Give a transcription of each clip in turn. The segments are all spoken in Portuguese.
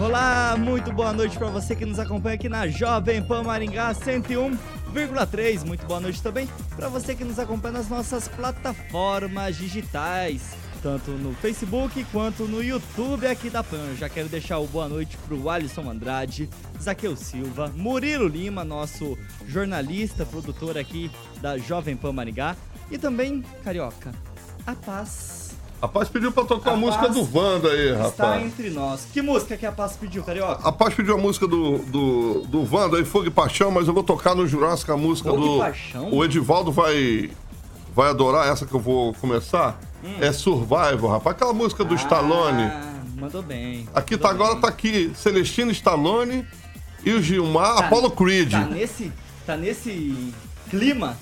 Olá, muito boa noite para você que nos acompanha aqui na Jovem Pan Maringá 101,3. Muito boa noite também para você que nos acompanha nas nossas plataformas digitais, tanto no Facebook quanto no YouTube aqui da Pan. Já quero deixar o boa noite pro Alisson Andrade, Zaqueu Silva, Murilo Lima, nosso jornalista, produtor aqui da Jovem Pan Maringá, e também Carioca. A paz a Paz pediu pra tocar a, a música do Wanda aí, rapaz. Está entre nós. Que música que a Paz pediu, Carioca? A Paz pediu a música do, do, do Wanda aí, Fogo e Paixão, mas eu vou tocar no Jurássico a música Fogo do. E Paixão? O Edivaldo vai, vai adorar essa que eu vou começar. Hum. É Survival, rapaz. Aquela música do ah, Stallone. Mandou bem. Aqui mandou tá bem. agora, tá aqui Celestino Stallone e o Gilmar, tá, Apollo Creed. Tá nesse, tá nesse clima?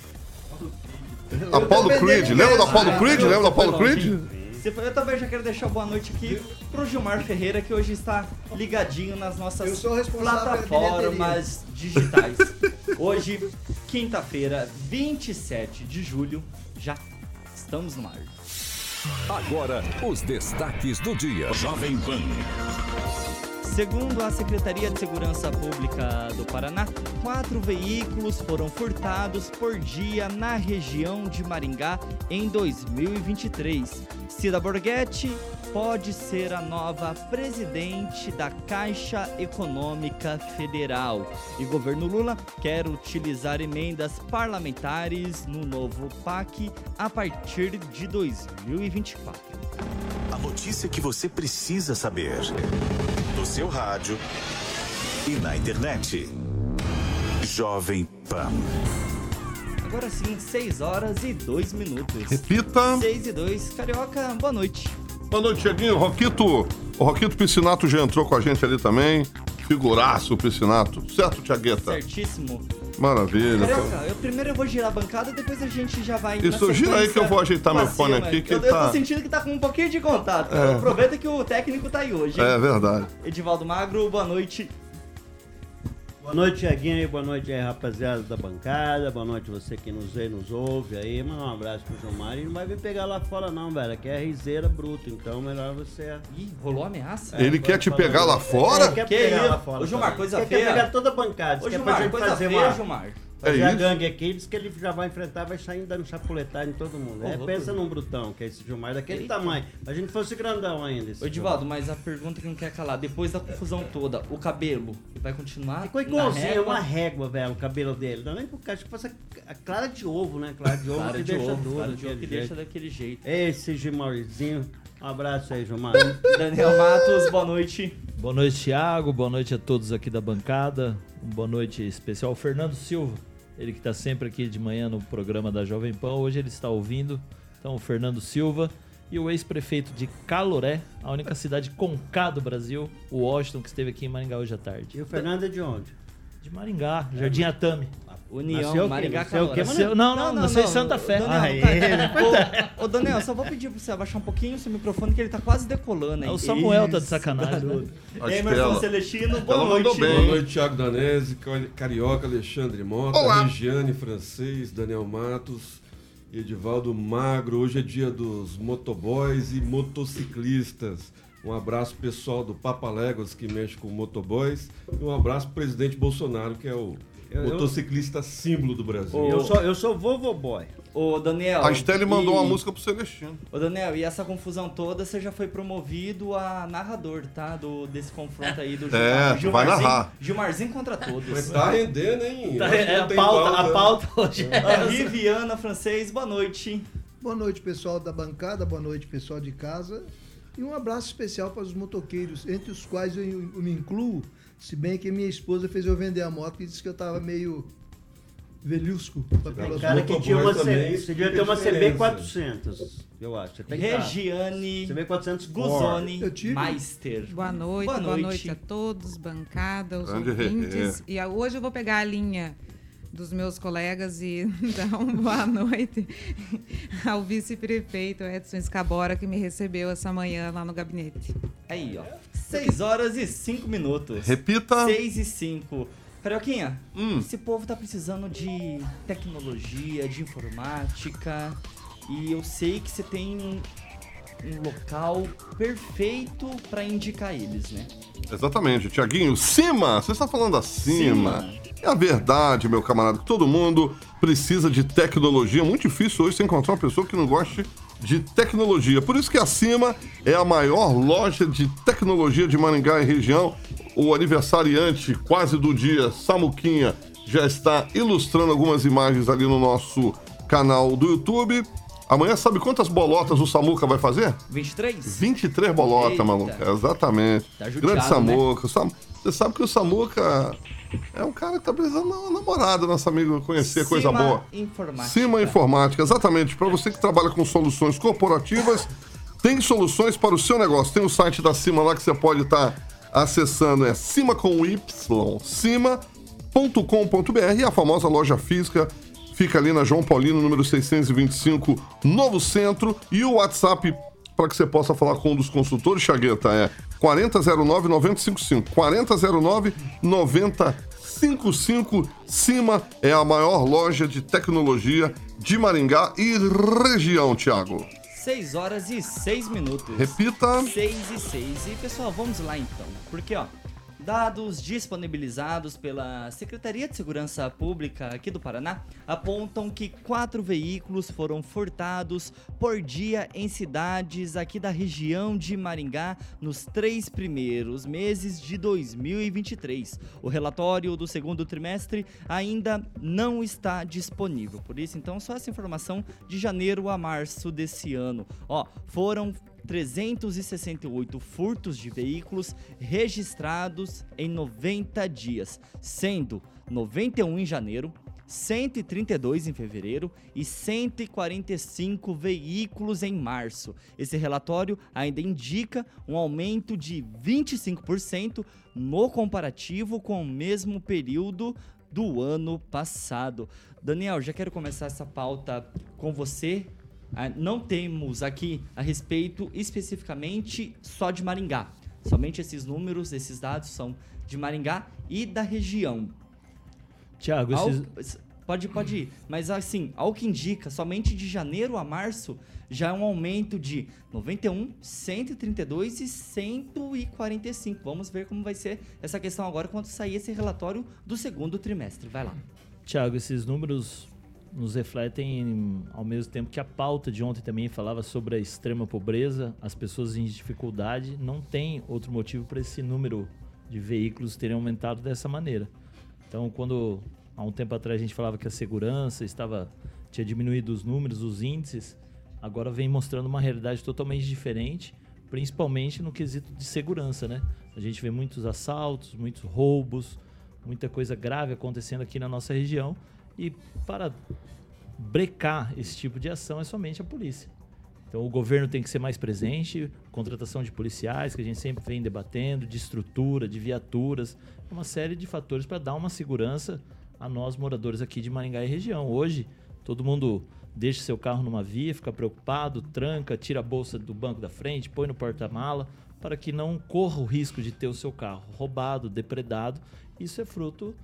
Apollo Creed, lembra do Apollo ah, Creed? Lembra do Apollo Creed? Eu também já quero deixar boa noite aqui pro Gilmar Ferreira, que hoje está ligadinho nas nossas plataformas digitais. Hoje, quinta-feira, 27 de julho, já estamos no ar. Agora, os destaques do dia. Jovem Pan. Segundo a Secretaria de Segurança Pública do Paraná, quatro veículos foram furtados por dia na região de Maringá em 2023. Cida Borghetti pode ser a nova presidente da Caixa Econômica Federal. E governo Lula quer utilizar emendas parlamentares no novo PAC a partir de 2024. A notícia que você precisa saber seu rádio e na internet. Jovem Pan. Agora sim, 6 horas e 2 minutos. Repita. 6 e 2. Carioca, boa noite. Boa noite, Tiaguinho. Roquito, o Roquito Piscinato já entrou com a gente ali também. Figuraço o Piscinato. Certo, Tiagueta? Certíssimo. Maravilha. Carioca, eu primeiro eu vou girar a bancada, depois a gente já vai. Isso, gira aí que eu vou ajeitar meu fone aqui. Que eu, tá... eu tô sentindo que tá com um pouquinho de contato. É. Aproveita que o técnico tá aí hoje. Hein? É verdade. Edivaldo Magro, boa noite. Boa noite, Tiaguinho. Boa noite aí, rapaziada da bancada. Boa noite você que nos vê e nos ouve aí. Manda um abraço pro Gilmar. E não vai vir pegar lá fora, não, velho. Aqui é riseira bruta, então melhor você. Ih, rolou ameaça? É, Ele quer te pegar lá fora? Ele quer que pegar lá fora. Ô, Gilmar, coisa feia. Quer pegar toda a bancada. Ô, Gilmar, coisa feia, uma... Gilmar. Fazer é a gangue aqui, diz que ele já vai enfrentar, vai sair dando chapuletagem em todo mundo. é, pensa num brutão, que é esse Gilmar daquele Eita. tamanho. A gente fosse grandão ainda. Ô, Edivaldo, mas a pergunta que não quer calar, depois da confusão toda, o cabelo vai continuar? Ficou igualzinho, é uma régua, velho, o cabelo dele. Não é nem causa que fosse a clara de ovo, né? Clara de ovo clara que de deixa ovo, duro. Clara de ovo que deixa daquele jeito. Esse Gilmarzinho. Um abraço aí, Gilmar. Daniel Matos, boa noite. Boa noite, Thiago. Boa noite a todos aqui da bancada. Uma boa noite especial ao Fernando Silva ele que está sempre aqui de manhã no programa da Jovem Pan. Hoje ele está ouvindo. Então, o Fernando Silva e o ex-prefeito de Caloré, a única cidade com K do Brasil, o Washington, que esteve aqui em Maringá hoje à tarde. E o Fernando é de onde? De Maringá, Jardim Atami. União, Nasceu Maringá, Nasceu Caloré. Nasceu, não, não, não, nasceu em Santa Fé. Daniel, ah, tá, ô, ô, Daniel, só vou pedir pra você abaixar um pouquinho o seu microfone, que ele tá quase decolando aí. É, o Samuel Isso. tá de sacanagem. Né? E aí, Marcelo Celestino, boa noite. Bem. Boa noite, Thiago Danese, Carioca, Alexandre Mota, Olá. Regiane Francês, Daniel Matos, Edivaldo Magro. Hoje é dia dos motoboys e motociclistas. Um abraço pessoal do Papa Léguas, que mexe com motoboys. E um abraço pro presidente Bolsonaro, que é o eu, Motociclista símbolo do Brasil. Eu sou, eu sou Vovo Boy. Ô, Daniel. A Estelle mandou e... uma música pro Celestino. Ô, Daniel, e essa confusão toda, você já foi promovido a narrador, tá? Do, desse confronto aí do Gilmar. É, vai narrar. Gilmarzinho contra todos. Mas tá rendendo, hein? Tá, é, a, pauta, pauta, a pauta hoje. É. A Viviana Francês, boa noite. Boa noite, pessoal da bancada, boa noite, pessoal de casa. E um abraço especial para os motoqueiros, entre os quais eu, eu me incluo, se bem que minha esposa fez eu vender a moto e disse que eu tava meio velhusco. Cara que tinha uma, C, você devia ter uma CB400. eu acho. Tem. Regiane vê 400 Guzoni Meister. Boa noite, Boa boa noite. noite, a todos, bancada, os Grande ouvintes. E a- hoje eu vou pegar a linha dos meus colegas e dar uma boa noite ao vice-prefeito Edson Escabora, que me recebeu essa manhã lá no gabinete. Aí, ó. 6 horas e 5 minutos. Repita. 6 e 5. Carioquinha, Hum. esse povo tá precisando de tecnologia, de informática. E eu sei que você tem um, um local perfeito pra indicar eles, né? Exatamente, Tiaguinho. Cima, você está falando acima. Cima. É a verdade, meu camarada, que todo mundo precisa de tecnologia. Muito difícil hoje você encontrar uma pessoa que não goste de tecnologia. Por isso que a Cima é a maior loja de tecnologia de Maringá e região. O aniversariante quase do dia, Samuquinha, já está ilustrando algumas imagens ali no nosso canal do YouTube. Amanhã sabe quantas bolotas o Samuca vai fazer? 23? 23 bolotas, maluco. Exatamente. Tá judiado, Grande Samuca. O Sam- Você sabe que o Samuca é um cara que tá precisando de uma namorada, nosso amigo, conhecer coisa Cima boa. Informática. Cima Informática, exatamente. Para você que trabalha com soluções corporativas, tem soluções para o seu negócio. Tem o site da Cima lá que você pode estar acessando. É cima com Y, cima.com.br e a famosa loja física fica ali na João Paulino, número 625, Novo Centro. E o WhatsApp para que você possa falar com um dos consultores, Chagueta, é 4009-9055. 4009-9055. Cima é a maior loja de tecnologia de Maringá e região, Thiago. 6 horas e 6 minutos. Repita. 6 e 6. E pessoal, vamos lá então. Porque, ó, dados disponibilizados pela Secretaria de Segurança Pública aqui do Paraná apontam que quatro veículos foram furtados por dia em cidades aqui da região de Maringá nos três primeiros meses de 2023. O relatório do segundo trimestre ainda não está disponível. Por isso, então, só essa informação de janeiro a março desse ano. Ó, foram 368 furtos de veículos registrados em 90 dias, sendo 91 em janeiro, 132 em fevereiro e 145 veículos em março. Esse relatório ainda indica um aumento de 25% no comparativo com o mesmo período do ano passado. Daniel, já quero começar essa pauta com você. Ah, Não temos aqui a respeito especificamente só de Maringá. Somente esses números, esses dados são de Maringá e da região. Tiago, esses, Pode, pode ir. Mas assim, ao que indica, somente de janeiro a março já é um aumento de 91, 132 e 145. Vamos ver como vai ser essa questão agora quando sair esse relatório do segundo trimestre. Vai lá. Tiago, esses números nos refletem ao mesmo tempo que a pauta de ontem também falava sobre a extrema pobreza, as pessoas em dificuldade, não tem outro motivo para esse número de veículos terem aumentado dessa maneira. Então, quando há um tempo atrás a gente falava que a segurança estava tinha diminuído os números, os índices, agora vem mostrando uma realidade totalmente diferente, principalmente no quesito de segurança, né? A gente vê muitos assaltos, muitos roubos, muita coisa grave acontecendo aqui na nossa região e para brecar esse tipo de ação é somente a polícia. Então o governo tem que ser mais presente, contratação de policiais, que a gente sempre vem debatendo, de estrutura, de viaturas, uma série de fatores para dar uma segurança a nós moradores aqui de Maringá e região. Hoje, todo mundo deixa seu carro numa via, fica preocupado, tranca, tira a bolsa do banco da frente, põe no porta-mala, para que não corra o risco de ter o seu carro roubado, depredado. Isso é fruto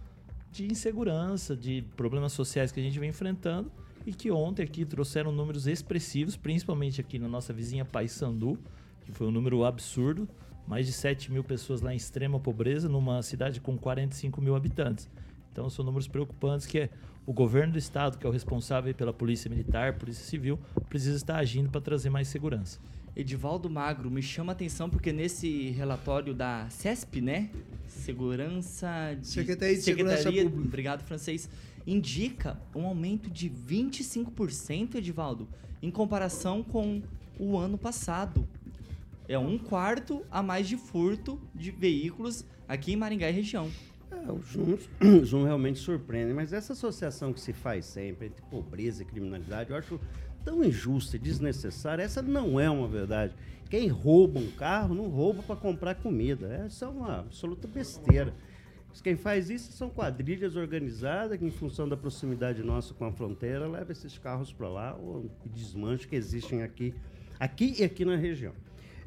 de insegurança, de problemas sociais que a gente vem enfrentando e que ontem aqui trouxeram números expressivos, principalmente aqui na nossa vizinha Paysandu, que foi um número absurdo, mais de 7 mil pessoas lá em extrema pobreza, numa cidade com 45 mil habitantes. Então são números preocupantes que é o governo do estado, que é o responsável pela polícia militar, polícia civil, precisa estar agindo para trazer mais segurança. Edivaldo Magro, me chama a atenção porque nesse relatório da CESP, né? Segurança de... Secretaria de Segurança Pública. Obrigado, francês. Indica um aumento de 25%, Edivaldo, em comparação com o ano passado. É um quarto a mais de furto de veículos aqui em Maringá e região. É, os, números, os números realmente surpreendem, mas essa associação que se faz sempre entre pobreza e criminalidade, eu acho tão injusta e desnecessária. Essa não é uma verdade. Quem rouba um carro não rouba para comprar comida. Essa é uma absoluta besteira. Quem faz isso são quadrilhas organizadas que, em função da proximidade nossa com a fronteira, leva esses carros para lá ou desmanche que existem aqui, aqui e aqui na região.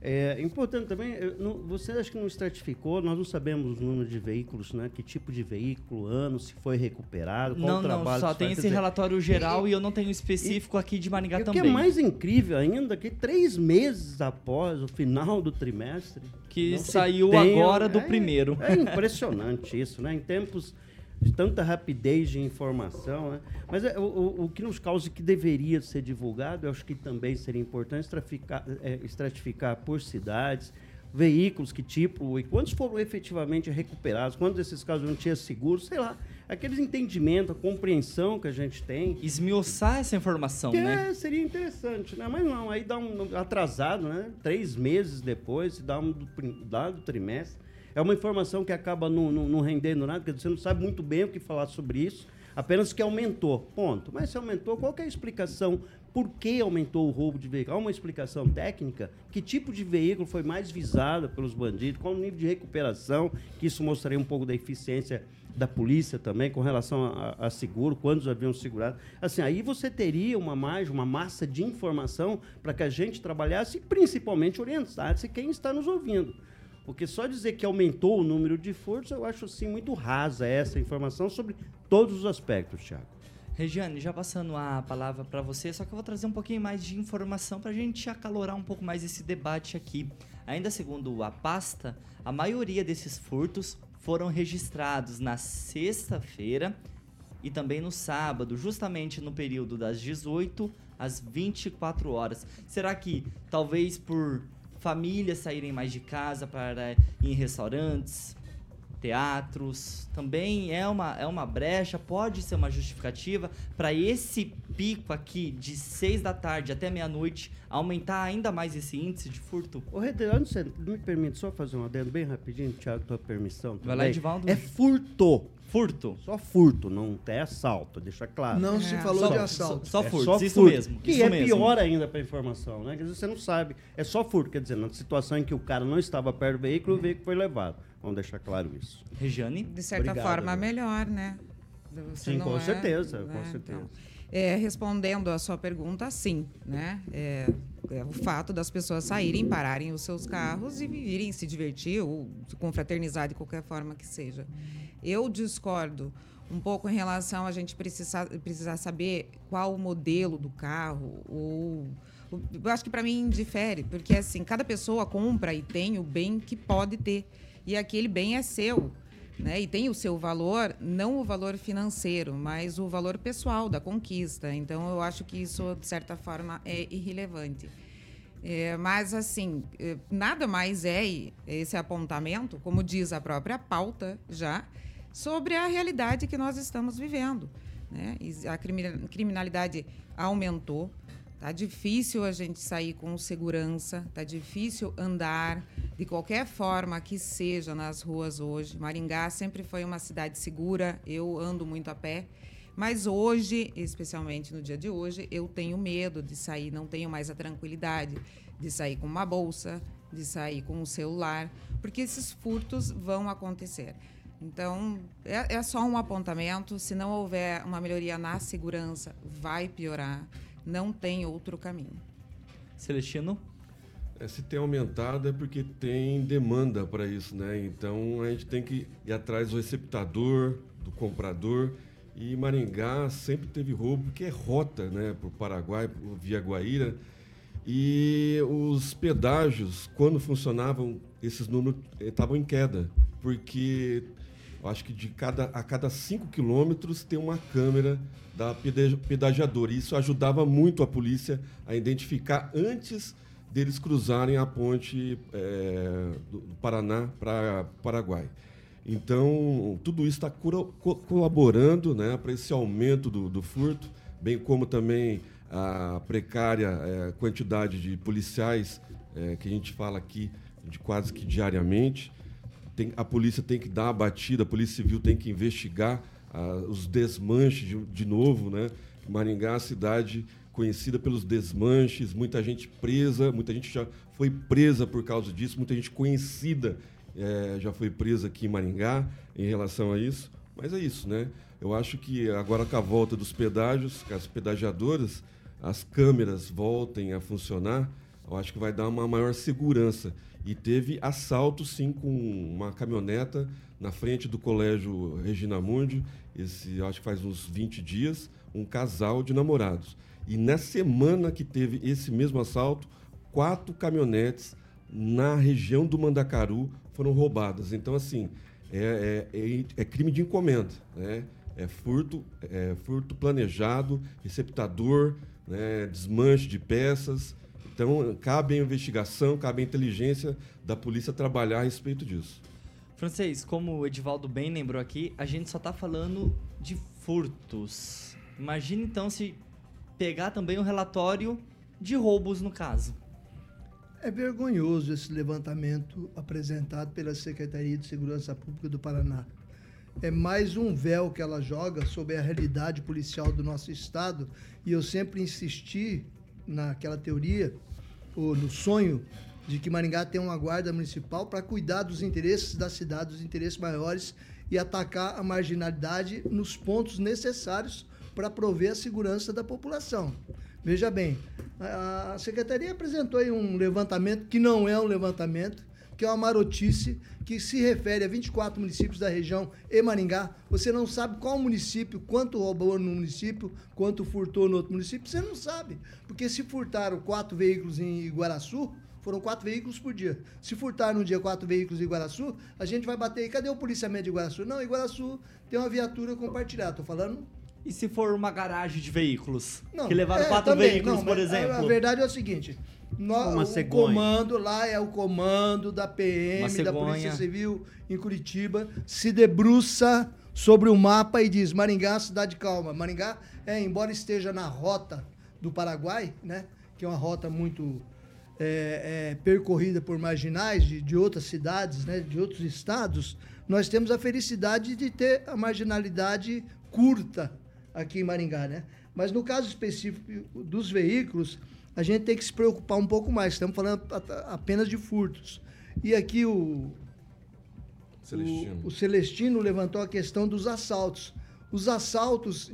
É importante também, não, você acha que não estratificou, nós não sabemos o número de veículos, né? Que tipo de veículo, ano, se foi recuperado, qual não, o trabalho. Não, só tem esse dizer, relatório geral e, e, eu não tenho específico e, aqui de Maringá e também. O que é mais incrível ainda, que três meses após o final do trimestre... Que saiu tem, agora do é, primeiro. É impressionante isso, né? Em tempos de tanta rapidez de informação, né? Mas é, o, o, que nos causa que deveria ser divulgado, eu acho que também seria importante estratificar, é, estratificar por cidades, veículos, que tipo, e quantos foram efetivamente recuperados, quantos desses casos não tinha seguro, sei lá, aqueles entendimentos, a compreensão que a gente tem. Esmiuçar essa informação, que né? É, seria interessante, né? Mas não, aí dá um atrasado, né? Três meses depois, dá um dado trimestre. É uma informação que acaba não, não, não rendendo nada, porque você não sabe muito bem o que falar sobre isso, apenas que aumentou. Ponto. Mas se aumentou, qual é a explicação? Por que aumentou o roubo de veículo? Há uma explicação técnica? Que tipo de veículo foi mais visado pelos bandidos? Qual o nível de recuperação? Que isso mostraria um pouco da eficiência da polícia também com relação a, a, seguro, quantos haviam segurado. Assim, aí você teria uma margem, uma massa de informação para que a gente trabalhasse e principalmente orientasse quem está nos ouvindo. Porque só dizer que aumentou o número de furtos, eu acho assim muito rasa essa informação sobre todos os aspectos, Thiago. Regiane, já passando a palavra para você, só que eu vou trazer um pouquinho mais de informação para a gente acalorar um pouco mais esse debate aqui. Ainda segundo a pasta, a maioria desses furtos foram registrados na sexta-feira e também no sábado, justamente no período das 18 às 24 horas. Será que talvez por famílias saírem mais de casa para ir em restaurantes, teatros, também é uma, é uma brecha, pode ser uma justificativa para esse pico aqui de 6 da tarde até meia-noite aumentar ainda mais esse índice de furto? Ô, Redel, me permite só fazer um adendo bem rapidinho, Thiago, tua permissão. Vai lá, Edivaldo. É furto. Furto. Só furto, não é assalto, deixa claro. Não é. se falou só, de assalto. Só, só furto, é só isso furto, mesmo. Que isso é mesmo. pior ainda para informação, né? Quer dizer, você não sabe. É só furto, quer dizer, na situação em que o cara não estava perto do veículo, o veículo foi levado. Vamos deixar claro isso. Regiane? De certa Obrigado, forma, melhor, né? Você sim, com é, certeza, né? com certeza. Então, é, respondendo a sua pergunta, sim, né? É, é, o fato das pessoas saírem, pararem os seus carros e irem se divertir ou se confraternizar de qualquer forma que seja. Eu discordo um pouco em relação a gente precisar, precisar saber qual o modelo do carro ou eu acho que para mim difere porque assim cada pessoa compra e tem o bem que pode ter e aquele bem é seu né? E tem o seu valor, não o valor financeiro, mas o valor pessoal da conquista. Então, eu acho que isso, de certa forma, é irrelevante. É, mas, assim, é, nada mais é esse apontamento, como diz a própria pauta já, sobre a realidade que nós estamos vivendo. Né? A criminalidade aumentou, Tá difícil a gente sair com segurança, tá difícil andar de qualquer forma que seja nas ruas hoje. Maringá sempre foi uma cidade segura, eu ando muito a pé, mas hoje, especialmente no dia de hoje, eu tenho medo de sair, não tenho mais a tranquilidade de sair com uma bolsa, de sair com um celular, porque esses furtos vão acontecer. Então, é, é só um apontamento. Se não houver uma melhoria na segurança, vai piorar. Não tem outro caminho. Celestino? É, se tem aumentado é porque tem demanda para isso, né? Então a gente tem que ir atrás do receptador, do comprador. E Maringá sempre teve roubo, porque é rota, né? Para o Paraguai, via Guaíra. E os pedágios, quando funcionavam, esses números estavam em queda, porque acho que de cada, a cada 5 quilômetros tem uma câmera da pedagiadora. E isso ajudava muito a polícia a identificar antes deles cruzarem a ponte é, do Paraná para Paraguai. Então, tudo isso está colaborando né, para esse aumento do, do, furto, bem como também a precária é, quantidade de policiais é, que a gente fala aqui de quase que diariamente tem, a polícia tem que dar a batida, a polícia civil tem que investigar ah, os desmanches de, de, novo, né? Maringá é uma cidade conhecida pelos desmanches, muita gente presa, muita gente já foi presa por causa disso, muita gente conhecida é, já foi presa aqui em Maringá em relação a isso. Mas é isso, né? Eu acho que agora com a volta dos pedágios, com as pedagiadoras, as câmeras voltem a funcionar, eu acho que vai dar uma maior segurança. E teve assalto, sim, com uma caminhoneta na frente do colégio Regina Mundi, esse, acho que faz uns 20 dias, um casal de namorados. E na semana que teve esse mesmo assalto, quatro caminhonetes na região do Mandacaru foram roubadas. Então, assim, é, é, é, é crime de encomenda, né? É furto, é furto planejado, receptador, né? desmanche de peças. Então, cabe a investigação, cabe a inteligência da polícia trabalhar a respeito disso. Francês, como o Edivaldo bem lembrou aqui, a gente só está falando de furtos. Imagina então se pegar também o relatório de roubos no caso. É vergonhoso esse levantamento apresentado pela Secretaria de Segurança Pública do Paraná. É mais um véu que ela joga sobre a realidade policial do nosso estado, e eu sempre insisti naquela teoria, ou no sonho, de que Maringá tem uma guarda municipal para cuidar dos interesses da cidade, dos interesses maiores e atacar a marginalidade nos pontos necessários para prover a segurança da população. Veja bem, a secretaria apresentou aí um levantamento que não é um levantamento, que é uma marotice, que se refere a 24 municípios da região e Maringá. Você não sabe qual município, quanto roubou no município, quanto furtou no outro município, você não sabe. Porque se furtaram quatro veículos em Iguaraçu, foram quatro veículos por dia. Se furtar no dia quatro veículos em Iguaraçu, a gente vai bater. Cadê o policiamento de Iguaraçu? Não, Iguaraçu tem uma viatura compartilhada. Estou falando e se for uma garagem de veículos? Não, que levaram é, quatro também, veículos, não, por exemplo? A, a, verdade é o seguinte: no, o cegonha. comando lá é o comando da PM, da Polícia Civil em Curitiba, se debruça sobre o mapa e diz: Maringá, cidade calma. Maringá, é, embora esteja na rota do Paraguai, né, que é uma rota muito é, é, percorrida por marginais de, de outras cidades, né, de outros estados, nós temos a felicidade de ter a marginalidade curta aqui em Maringá, né? Mas no caso específico dos veículos, a gente tem que se preocupar um pouco mais. Estamos falando apenas de furtos. E aqui o Celestino. O, o Celestino levantou a questão dos assaltos. Os assaltos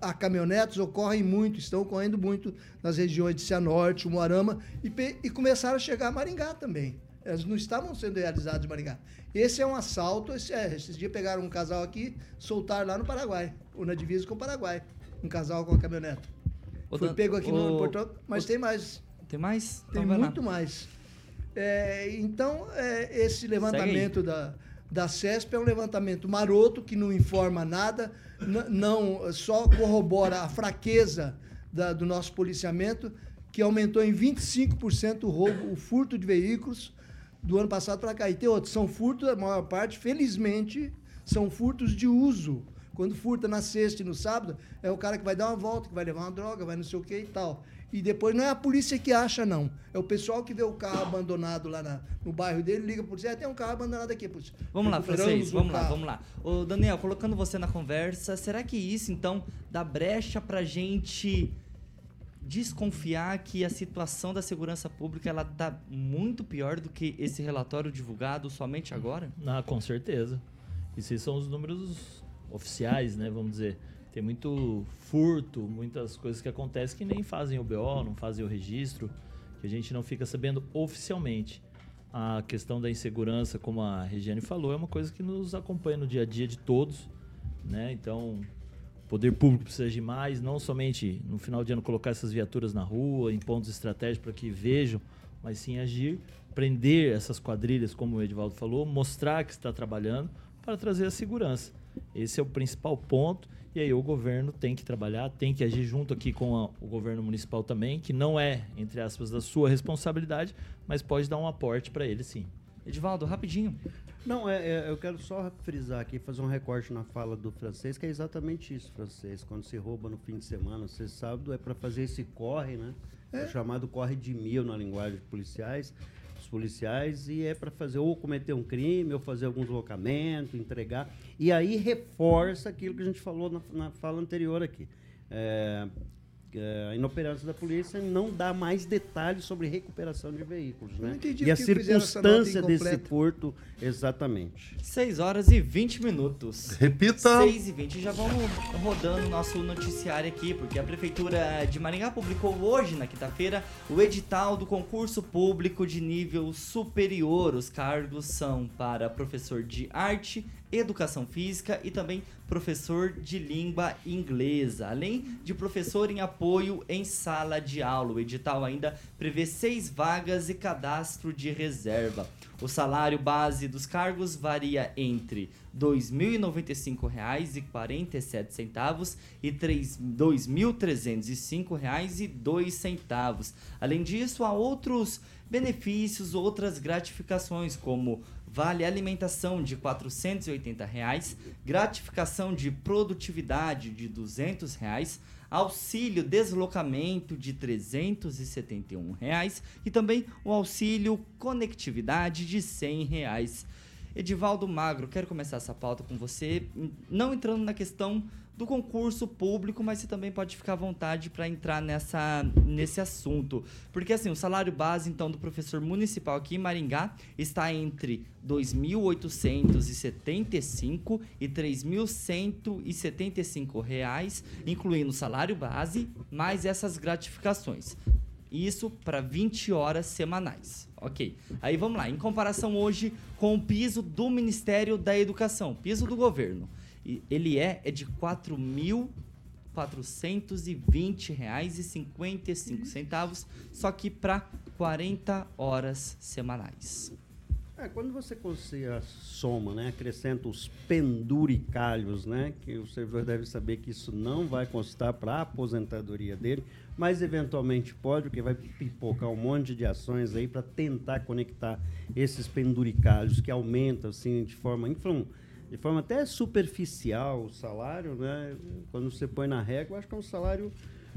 a caminhonetes ocorrem muito, estão ocorrendo muito nas regiões de Cianorte, Moarama, e, e começaram a chegar a Maringá também. Elas não estavam sendo realizadas em Maringá. Esse é um assalto. Esse, é, esses dias pegaram um casal aqui, soltaram lá no Paraguai, ou na divisa com o Paraguai. Um casal com a caminhonete. Foi Dan, pego aqui o, no Porto, mas o, tem mais. Tem mais? Tem então muito mais. É, então, é, esse levantamento da, da CESP é um levantamento maroto, que não informa nada, não só corrobora a fraqueza da, do nosso policiamento, que aumentou em 25% o roubo, o furto de veículos, do ano passado para cá. E tem outros, são furtos, a maior parte, felizmente, são furtos de uso. Quando furta na sexta e no sábado, é o cara que vai dar uma volta, que vai levar uma droga, vai não sei o que e tal. E depois não é a polícia que acha, não. É o pessoal que vê o carro abandonado lá na, no bairro dele, liga para polícia, é, tem um carro abandonado aqui, polícia. Vamos lá, francês, vamos lá, vamos lá. Ô, Daniel, colocando você na conversa, será que isso, então, dá brecha pra gente desconfiar que a situação da segurança pública ela está muito pior do que esse relatório divulgado somente agora? Ah, com certeza. Esses são os números oficiais, né? Vamos dizer. Tem muito furto, muitas coisas que acontecem que nem fazem o BO, não fazem o registro, que a gente não fica sabendo oficialmente. A questão da insegurança, como a Regiane falou, é uma coisa que nos acompanha no dia a dia de todos, né? Então, poder público precisa de mais, não somente no final de ano colocar essas viaturas na rua, em pontos estratégicos para que vejam, mas sim agir, prender essas quadrilhas, como o Edivaldo falou, mostrar que está trabalhando para trazer a segurança. Esse é o principal ponto. E aí o governo tem que trabalhar, tem que agir junto aqui com a, o governo municipal também, que não é, entre aspas, da sua responsabilidade, mas pode dar um aporte para ele sim. Edivaldo, rapidinho. Não, é, é, eu quero só frisar aqui, fazer um recorte na fala do francês, que é exatamente isso, francês. Quando se rouba no fim de semana, você sábado, é para fazer esse corre, né? É. é chamado corre de mil na linguagem de policiais, policiais, e é para fazer ou cometer um crime, ou fazer algum deslocamento, entregar. E aí reforça aquilo que a gente falou na, na fala anterior aqui. é, a inoperância da polícia não dá mais detalhes sobre recuperação de veículos, né? e a circunstância desse porto, exatamente. 6 horas e 20 minutos. Repita. 6 e 20. Já vamos rodando o nosso noticiário aqui, porque a Prefeitura de Maringá publicou hoje, na quinta-feira, o edital do concurso público de nível superior. Os cargos são para professor de arte, educação física e também professor de língua inglesa, além de professor em apoio em sala de aula. O edital ainda prevê seis vagas e cadastro de reserva. O salário base dos cargos varia entre R$ 2.095,47 e R$ 2.305,02. Além disso, há outros benefícios, outras gratificações, como vale alimentação de 480 reais, gratificação de produtividade de 200 reais, auxílio deslocamento de 371 reais, e também o auxílio conectividade de 100 reais. Edivaldo Magro, quero começar essa pauta com você, não entrando na questão do concurso público, mas você também pode ficar à vontade para entrar nessa, nesse assunto. Porque assim, o salário base então do professor municipal aqui em Maringá está entre R$ 2.875 e 3.175 reais, incluindo o salário base mais essas gratificações. Isso para 20 horas semanais. Ok. Aí vamos lá. Em comparação hoje com o piso do Ministério da Educação, piso do governo ele é, é de R$ 4.420,55, só que para 40 horas semanais. É, quando você soma, né, acrescenta os penduricalhos, né, que o servidor deve saber que isso não vai constar para a aposentadoria dele, mas eventualmente pode, porque vai pipocar um monte de ações aí para tentar conectar esses penduricalhos que aumentam assim de forma inflam, de forma até superficial o salário, né? Quando você põe na régua, acho que é um salário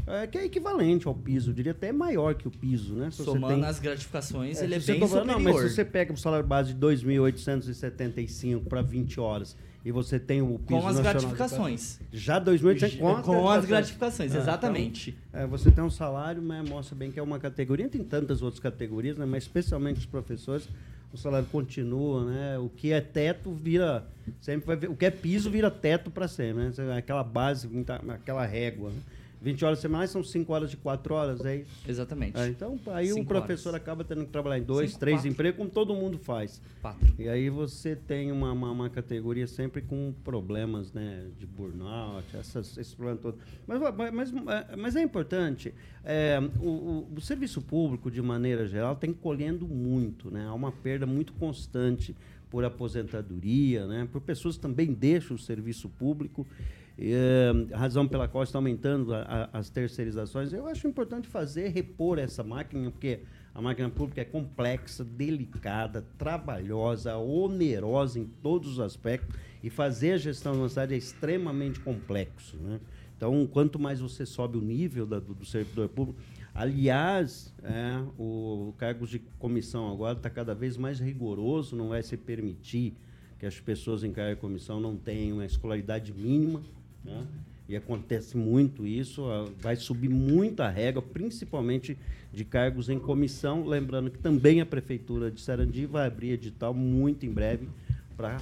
é, que é equivalente ao piso, eu diria até maior que o piso, né? Se Somando tem, as gratificações, é, ele é bem superior. Não, mas se você pega o salário base de 2.875 para 20 horas e você tem o piso Com as gratificações. Já 2.800 com, com as gratificações, ah, exatamente. Então, é, você tem um salário, né, mostra bem que é uma categoria, tem tantas outras categorias, né, mas especialmente os professores, o salário continua, né? O que é teto vira sempre vai o que é piso vira teto para sempre, né? Aquela base, aquela régua. Né? 20 horas semanais são 5 horas de 4 horas, é isso? Exatamente. É, então, aí o professor horas. acaba tendo que trabalhar em dois, Cinco, três quatro. empregos, como todo mundo faz. Quatro. E aí você tem uma, uma, uma categoria sempre com problemas né, de burnout, essas, esses problemas todos. Mas, mas, mas é importante, é, o, o, o, serviço público, de maneira geral, tem colhendo muito, né? Há uma perda muito constante por aposentadoria, né? por pessoas que também deixam o serviço público é, razão pela qual está aumentando a, a, as terceirizações, eu acho importante fazer, repor essa máquina, porque a máquina pública é complexa, delicada, trabalhosa, onerosa em todos os aspectos, e fazer a gestão uma cidade é extremamente complexo. Né? Então, quanto mais você sobe o nível da, do, do, servidor público, aliás, é, o, o cargo de comissão agora está cada vez mais rigoroso, não vai se permitir que as pessoas em cargo de comissão não tenham a escolaridade mínima, né? E acontece muito isso, vai subir muito a régua, principalmente de cargos em comissão. Lembrando que também a Prefeitura de Sarandi vai abrir edital muito em breve para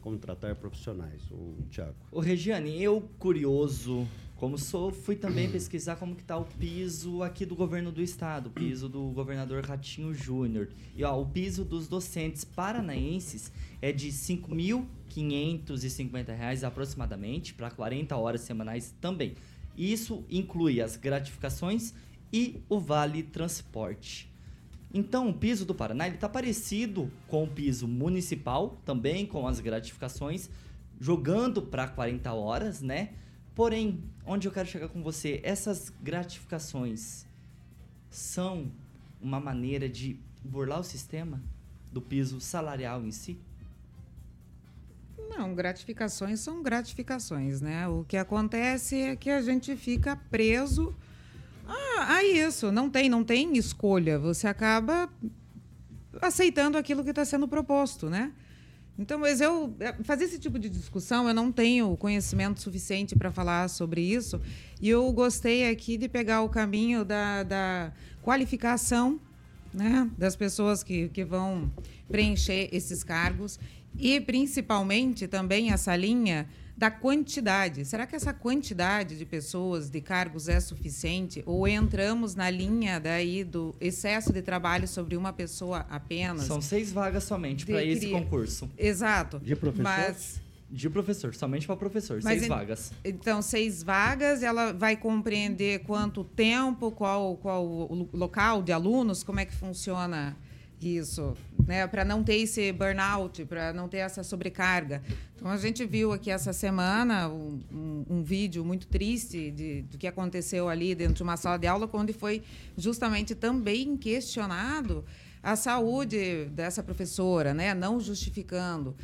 contratar profissionais. O Tiago. O Regiane, eu curioso como sou, fui também pesquisar como que tá o piso aqui do governo do estado, o piso do governador Ratinho Júnior. E ó, o piso dos docentes paranaenses é de R$ 5.550 aproximadamente, para 40 horas semanais também. Isso inclui as gratificações e o vale transporte. Então, o piso do Paraná está parecido com o piso municipal, também com as gratificações, jogando para 40 horas, né? Porém, onde eu quero chegar com você, essas gratificações são uma maneira de burlar o sistema do piso salarial em si? Não, gratificações são gratificações, né? O que acontece é que a gente fica preso a, a isso. Não tem, não tem escolha. Você acaba aceitando aquilo que está sendo proposto, né? Então, mas eu é, fazer esse tipo de discussão, eu não tenho conhecimento suficiente para falar sobre isso. E eu gostei aqui de pegar o caminho da, da qualificação né, das pessoas que, que vão preencher esses cargos e principalmente também essa linha da quantidade. Será que essa quantidade de pessoas, de cargos é suficiente? Ou entramos na linha daí do excesso de trabalho sobre uma pessoa apenas? São seis vagas somente para esse concurso. Exato. De professor? Mas... De professor, somente para professor, Mas seis vagas. Então, seis vagas, ela vai compreender quanto tempo, qual, qual o local de alunos, como é que funciona isso, né? Para não ter esse burnout, para não ter essa sobrecarga. Então a gente viu aqui essa semana um, um, um vídeo muito triste de, do que aconteceu ali dentro de uma sala de aula, onde foi justamente também questionado a saúde dessa professora, né? Não justificando.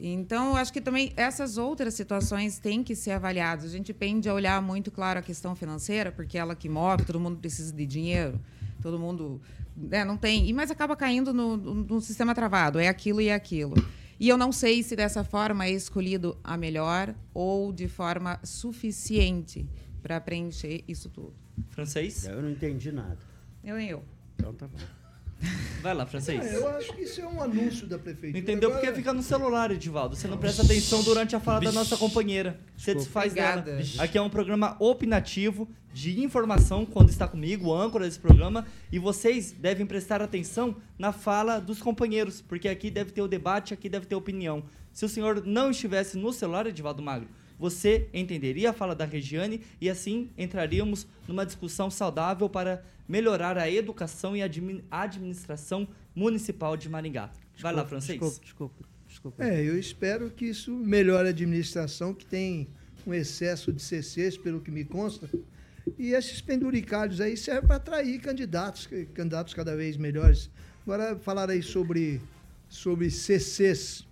Então, acho que também essas outras situações têm que ser avaliadas. A gente pende a olhar muito, claro, a questão financeira, porque ela que move, todo mundo precisa de dinheiro, todo mundo né, não tem. Mas acaba caindo no, no, sistema travado. É aquilo e é aquilo. E eu não sei se dessa forma é escolhido a melhor ou de forma suficiente para preencher isso tudo. Francês? Eu não entendi nada. Eu nem eu. Então tá bom. Vai lá, francês. É, eu acho que isso é um anúncio da prefeitura. Entendeu? Agora... Porque fica no celular, Edivaldo. Você não presta atenção durante a fala da nossa companheira. Você desfaz dela. Aqui é um programa opinativo de informação quando está comigo, o âncora desse programa, e vocês devem prestar atenção na fala dos companheiros, porque aqui deve ter o debate, aqui deve ter opinião. Se o senhor não estivesse no celular, Edivaldo Magro, você entenderia a fala da Regiane e assim entraríamos numa discussão saudável para melhorar a educação e a administração municipal de Maringá. Vai lá, francês. Desculpa, desculpa, desculpa. É, eu espero que isso melhore a administração, que tem um excesso de CCs, pelo que me consta. E esses penduricários aí servem para atrair candidatos, candidatos cada vez melhores. Agora, falar aí sobre, sobre CCs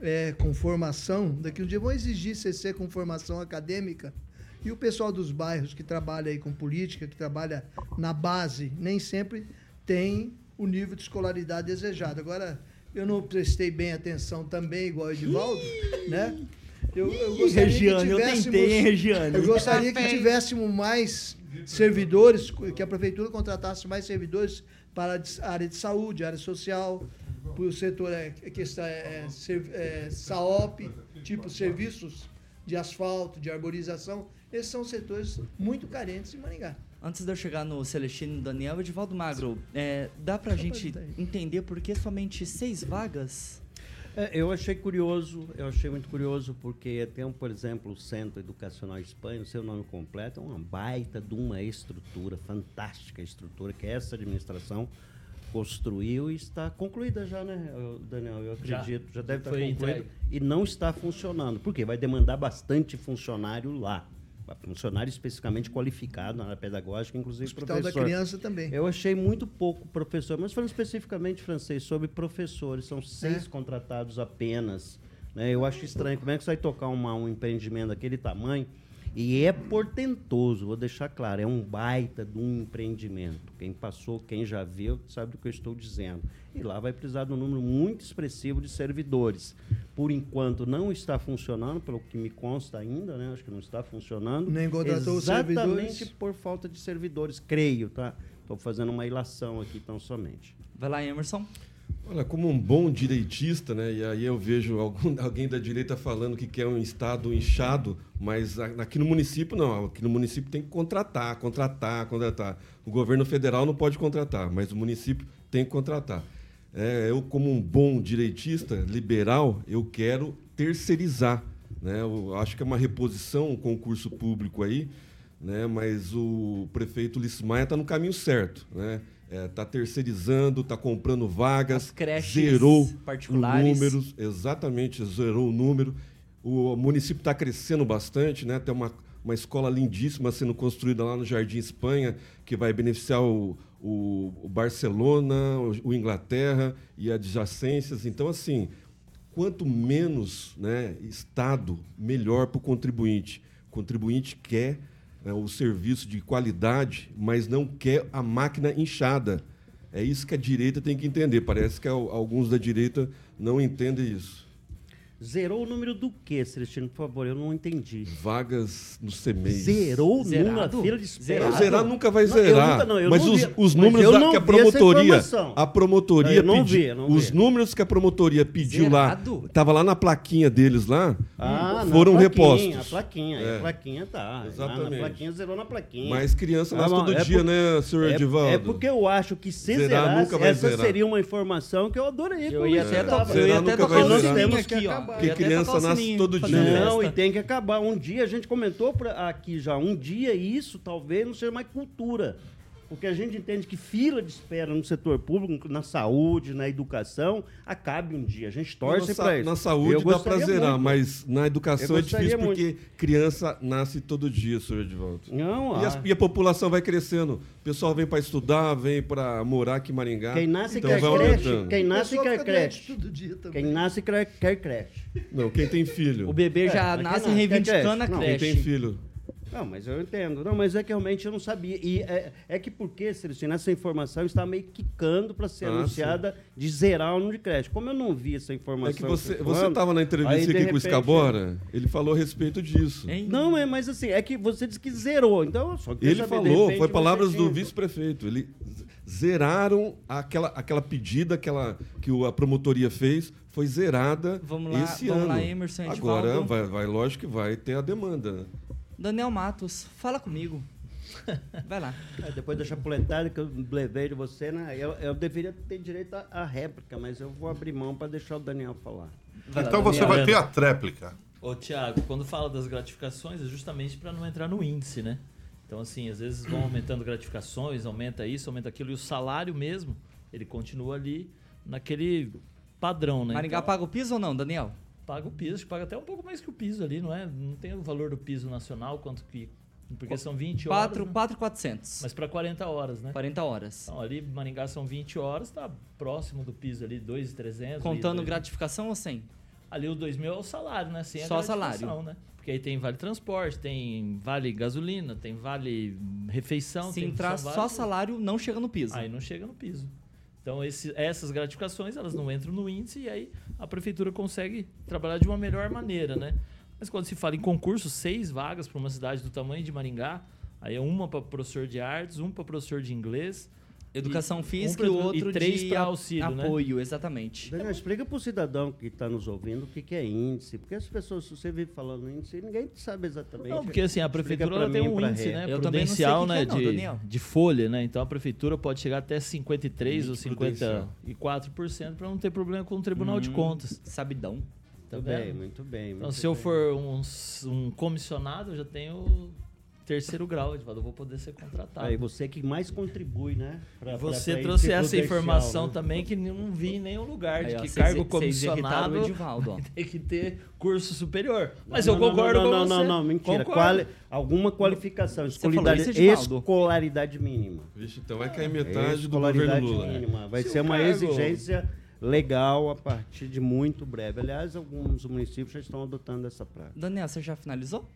é, com formação, daqui um dia vão exigir CC com formação acadêmica. E o pessoal dos bairros que trabalha aí com política, que trabalha na base, nem sempre tem o nível de escolaridade desejado. Agora, eu não prestei bem atenção também, igual o Edivaldo, né? Eu, eu gostaria Regiane, que tivéssemos, eu tentei, hein, Regiane? Eu gostaria que tivéssemos mais servidores, que a prefeitura contratasse mais servidores para a área de saúde, área social, para o setor é, questão, é, é, é, SAOP, tipo serviços de asfalto, de arborização. Esses são setores muito carentes em Maringá. Antes de eu chegar no Celestino Daniel, Edivaldo Magro, é, dá para a gente entender por que somente seis vagas? É, eu achei curioso, eu achei muito curioso, porque tem, por exemplo, o Centro Educacional Espanha, o seu nome completo é uma baita de uma estrutura, fantástica estrutura, que essa administração construiu e está concluída já, né, Daniel? Eu acredito, já, já deve estar concluída. E não está funcionando. Por quê? Vai demandar bastante funcionário lá funcionário especificamente qualificado na área pedagógica, inclusive Hospital professor. da criança também. Eu achei muito pouco professor, mas falando especificamente francês sobre professores, são seis é. contratados apenas. Né? Eu acho estranho como é que você vai tocar uma, um empreendimento daquele tamanho e é portentoso, vou deixar claro, é um baita de um empreendimento. Quem passou, quem já viu, sabe do que eu estou dizendo. E lá vai precisar de um número muito expressivo de servidores. Por enquanto não está funcionando, pelo que me consta ainda, né? Acho que não está funcionando. Nem contratou Exatamente por falta de servidores, creio, tá? Estou fazendo uma ilação aqui tão somente. Vai lá, Emerson. Olha, como um bom direitista, né, e aí eu vejo algum, alguém da direita falando que quer um Estado inchado, mas aqui no município não. Aqui no município tem que contratar, contratar, contratar. O governo federal não pode contratar, mas o município tem que contratar. É, eu, como um bom direitista, liberal, eu quero terceirizar. Né? Eu acho que é uma reposição, um concurso público aí, né? mas o prefeito Lismaia está no caminho certo. Né? Está é, tá terceirizando, está comprando vagas, zerou particulares. números, exatamente, zerou o número. O município está crescendo bastante, né? tem uma, uma escola lindíssima sendo construída lá no Jardim Espanha, que vai beneficiar o, o, o Barcelona, o, o, Inglaterra e adjacências. Então, assim, quanto menos né, Estado, melhor para o contribuinte. O contribuinte quer né, o serviço de qualidade, mas não quer a máquina inchada. É isso que a direita tem que entender. Parece que alguns da direita não entendem isso. Zerou o número do quê, Celestino? Por favor, eu não entendi. Vagas no CEMEI. Zerou o número da fila de espera? Não, zerar nunca vai zerar. Não, nunca, não, mas os, os números da, que a promotoria. A promotoria pediu. Os vi. números que a promotoria pediu Zerado? lá. Tava lá na plaquinha deles lá. Ah, foram repostos. A plaquinha, é. a plaquinha tá. Exatamente. A plaquinha zerou na plaquinha. Mas criança nasce ah, todo é dia, por, né, senhor é, Edivaldo? É porque eu acho que se zerar, zerasse, nunca vai essa zerar. seria uma informação que eu adorei. Eu ia até, eu ia até tocar o sininho aqui, ó. Porque criança nasce todo dia. Não, e tem que acabar. Um dia, a gente comentou aqui já, um dia isso talvez não seja mais cultura. Porque a gente entende que fila de espera no setor público, na saúde, na educação, acabe um dia. A gente torce para isso. Na saúde eu dá para zerar, muito. mas na educação é difícil muito. porque criança nasce todo dia, senhor Edvaldo. Não, e, a, e a população vai crescendo. O pessoal vem para estudar, vem para morar aqui em Maringá. Quem nasce então quer creche. Quem nasce quer creche. Quem nasce quer, quer creche. Não, quem tem filho. O bebê já é, nasce reivindicando a creche. Quem tem filho. Não, mas eu entendo. Não, mas é que realmente eu não sabia. E é, é que porque, Celestino, essa informação está meio quicando para ser ah, anunciada sim. de zerar o número de crédito. Como eu não vi essa informação. É que você estava na entrevista aí, aqui repente, com o Escabora, ele falou a respeito disso. Hein? Não, é, mas assim, é que você disse que zerou. Então, só Ele saber, falou, repente, foi palavras do vice-prefeito. Ele zeraram aquela, aquela pedida aquela, que a promotoria fez foi zerada vamos lá, esse vamos ano. Lá, Emerson, Agora, vai, vai, lógico que vai ter a demanda. Daniel Matos, fala comigo. Vai lá. É, depois da chapuletada que eu levei de você, né? Eu, eu deveria ter direito à réplica, mas eu vou abrir mão para deixar o Daniel falar. Vai então lá, você vai ter a tréplica. Ô, Tiago, quando fala das gratificações, é justamente para não entrar no índice, né? Então, assim, às vezes vão aumentando gratificações, aumenta isso, aumenta aquilo, e o salário mesmo, ele continua ali naquele padrão, né? Maringá então, paga o piso ou não, Daniel? Paga o piso, paga até um pouco mais que o piso ali, não é? Não tem o valor do piso nacional, quanto que. Porque são 20 4, horas. 4,400. Né? Mas para 40 horas, né? 40 horas. Então, ali Maringá são 20 horas, tá próximo do piso ali, 2,300. Contando 2, gratificação ou sem? Ali o 2 mil é o salário, né? Sem Só salário. Né? Porque aí tem vale transporte, tem vale gasolina, tem vale refeição. Se entrar só salário, não chega no piso. Aí não chega no piso. Então, esse, essas gratificações, elas não entram no índice e aí a prefeitura consegue trabalhar de uma melhor maneira, né? Mas quando se fala em concurso, seis vagas para uma cidade do tamanho de Maringá, aí é uma para professor de artes, um para professor de inglês, Educação física um e o outro e três de auxílio, né? apoio, né? exatamente. Daniel, explica para o cidadão que está nos ouvindo o que, que é índice. Porque as pessoas, se você vive falando índice, ninguém sabe exatamente. Não, porque assim, a prefeitura tem um índice né, Eu prudencial né, que é, não, de, de folha, né? Então a prefeitura pode chegar até 53% ou 54% para não ter problema com o Tribunal hum, de Contas. Sabidão. Tá muito bem, muito bem. Então, muito se eu for um, um comissionado, eu já tenho terceiro grau, Edvaldo, eu vou poder ser contratado. Aí você que mais contribui, né? Pra, você pra, pra trouxe essa informação né? também que não vi em nenhum lugar, de que cês, cargo comissionado Edivaldo, tem que ter curso superior. Mas não, eu concordo não, não, com você. Não, não, não, mentira. Quali alguma qualificação, escolaridade, escolaridade mínima. Vixe, então vai cair metade do governo Lula. Mínima. Vai Se ser uma cargo... exigência legal a partir de muito breve. Aliás, alguns municípios já estão adotando essa prática. Daniel, você já finalizou?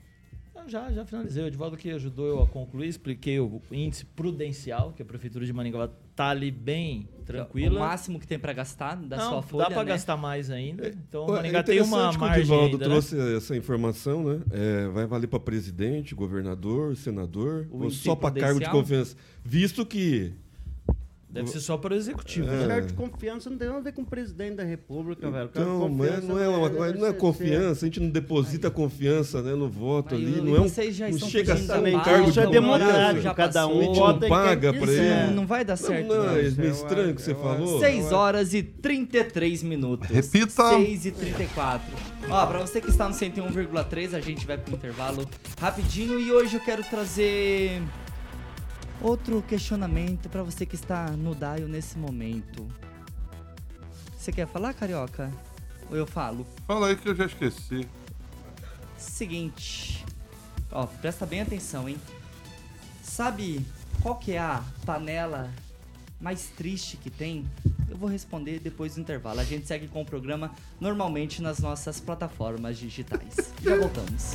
Já, já finalizei. O Edvaldo que ajudou eu a concluir, expliquei o índice prudencial, que a Prefeitura de Maringá está ali bem tranquila. O máximo que tem para gastar da Não, sua folha, dá para né? gastar mais ainda. É, então, o Maringá é tem uma margem que o Edvaldo ainda, trouxe né? essa informação, né? É, vai valer para presidente, governador, senador, o ou só para cargo de confiança. Visto que Deve ser só para o executivo. É. Né? Cargo de confiança não tem nada a ver com o presidente da República, velho. Então, mas não é, uma, não é confiança, a gente não deposita confiança né, no voto Aí, ali. Não é um. Já não chega a ser um cargo de é democrático, cada um a gente não paga para ele. Não vai dar certo. Não, não, é meio estranho que você falou. 6 horas e 33 minutos. Repita. 6 e 34. Ó, para você que está no 101,3, a gente vai pro intervalo rapidinho e hoje eu quero trazer Outro questionamento para você que está no Daio nesse momento. Você quer falar, Carioca? Ou eu falo? Fala aí que eu já esqueci. Seguinte. Ó, presta bem atenção, hein? Sabe qual que é a panela mais triste que tem? Eu vou responder depois do intervalo. A gente segue com o programa normalmente nas nossas plataformas digitais. Já voltamos.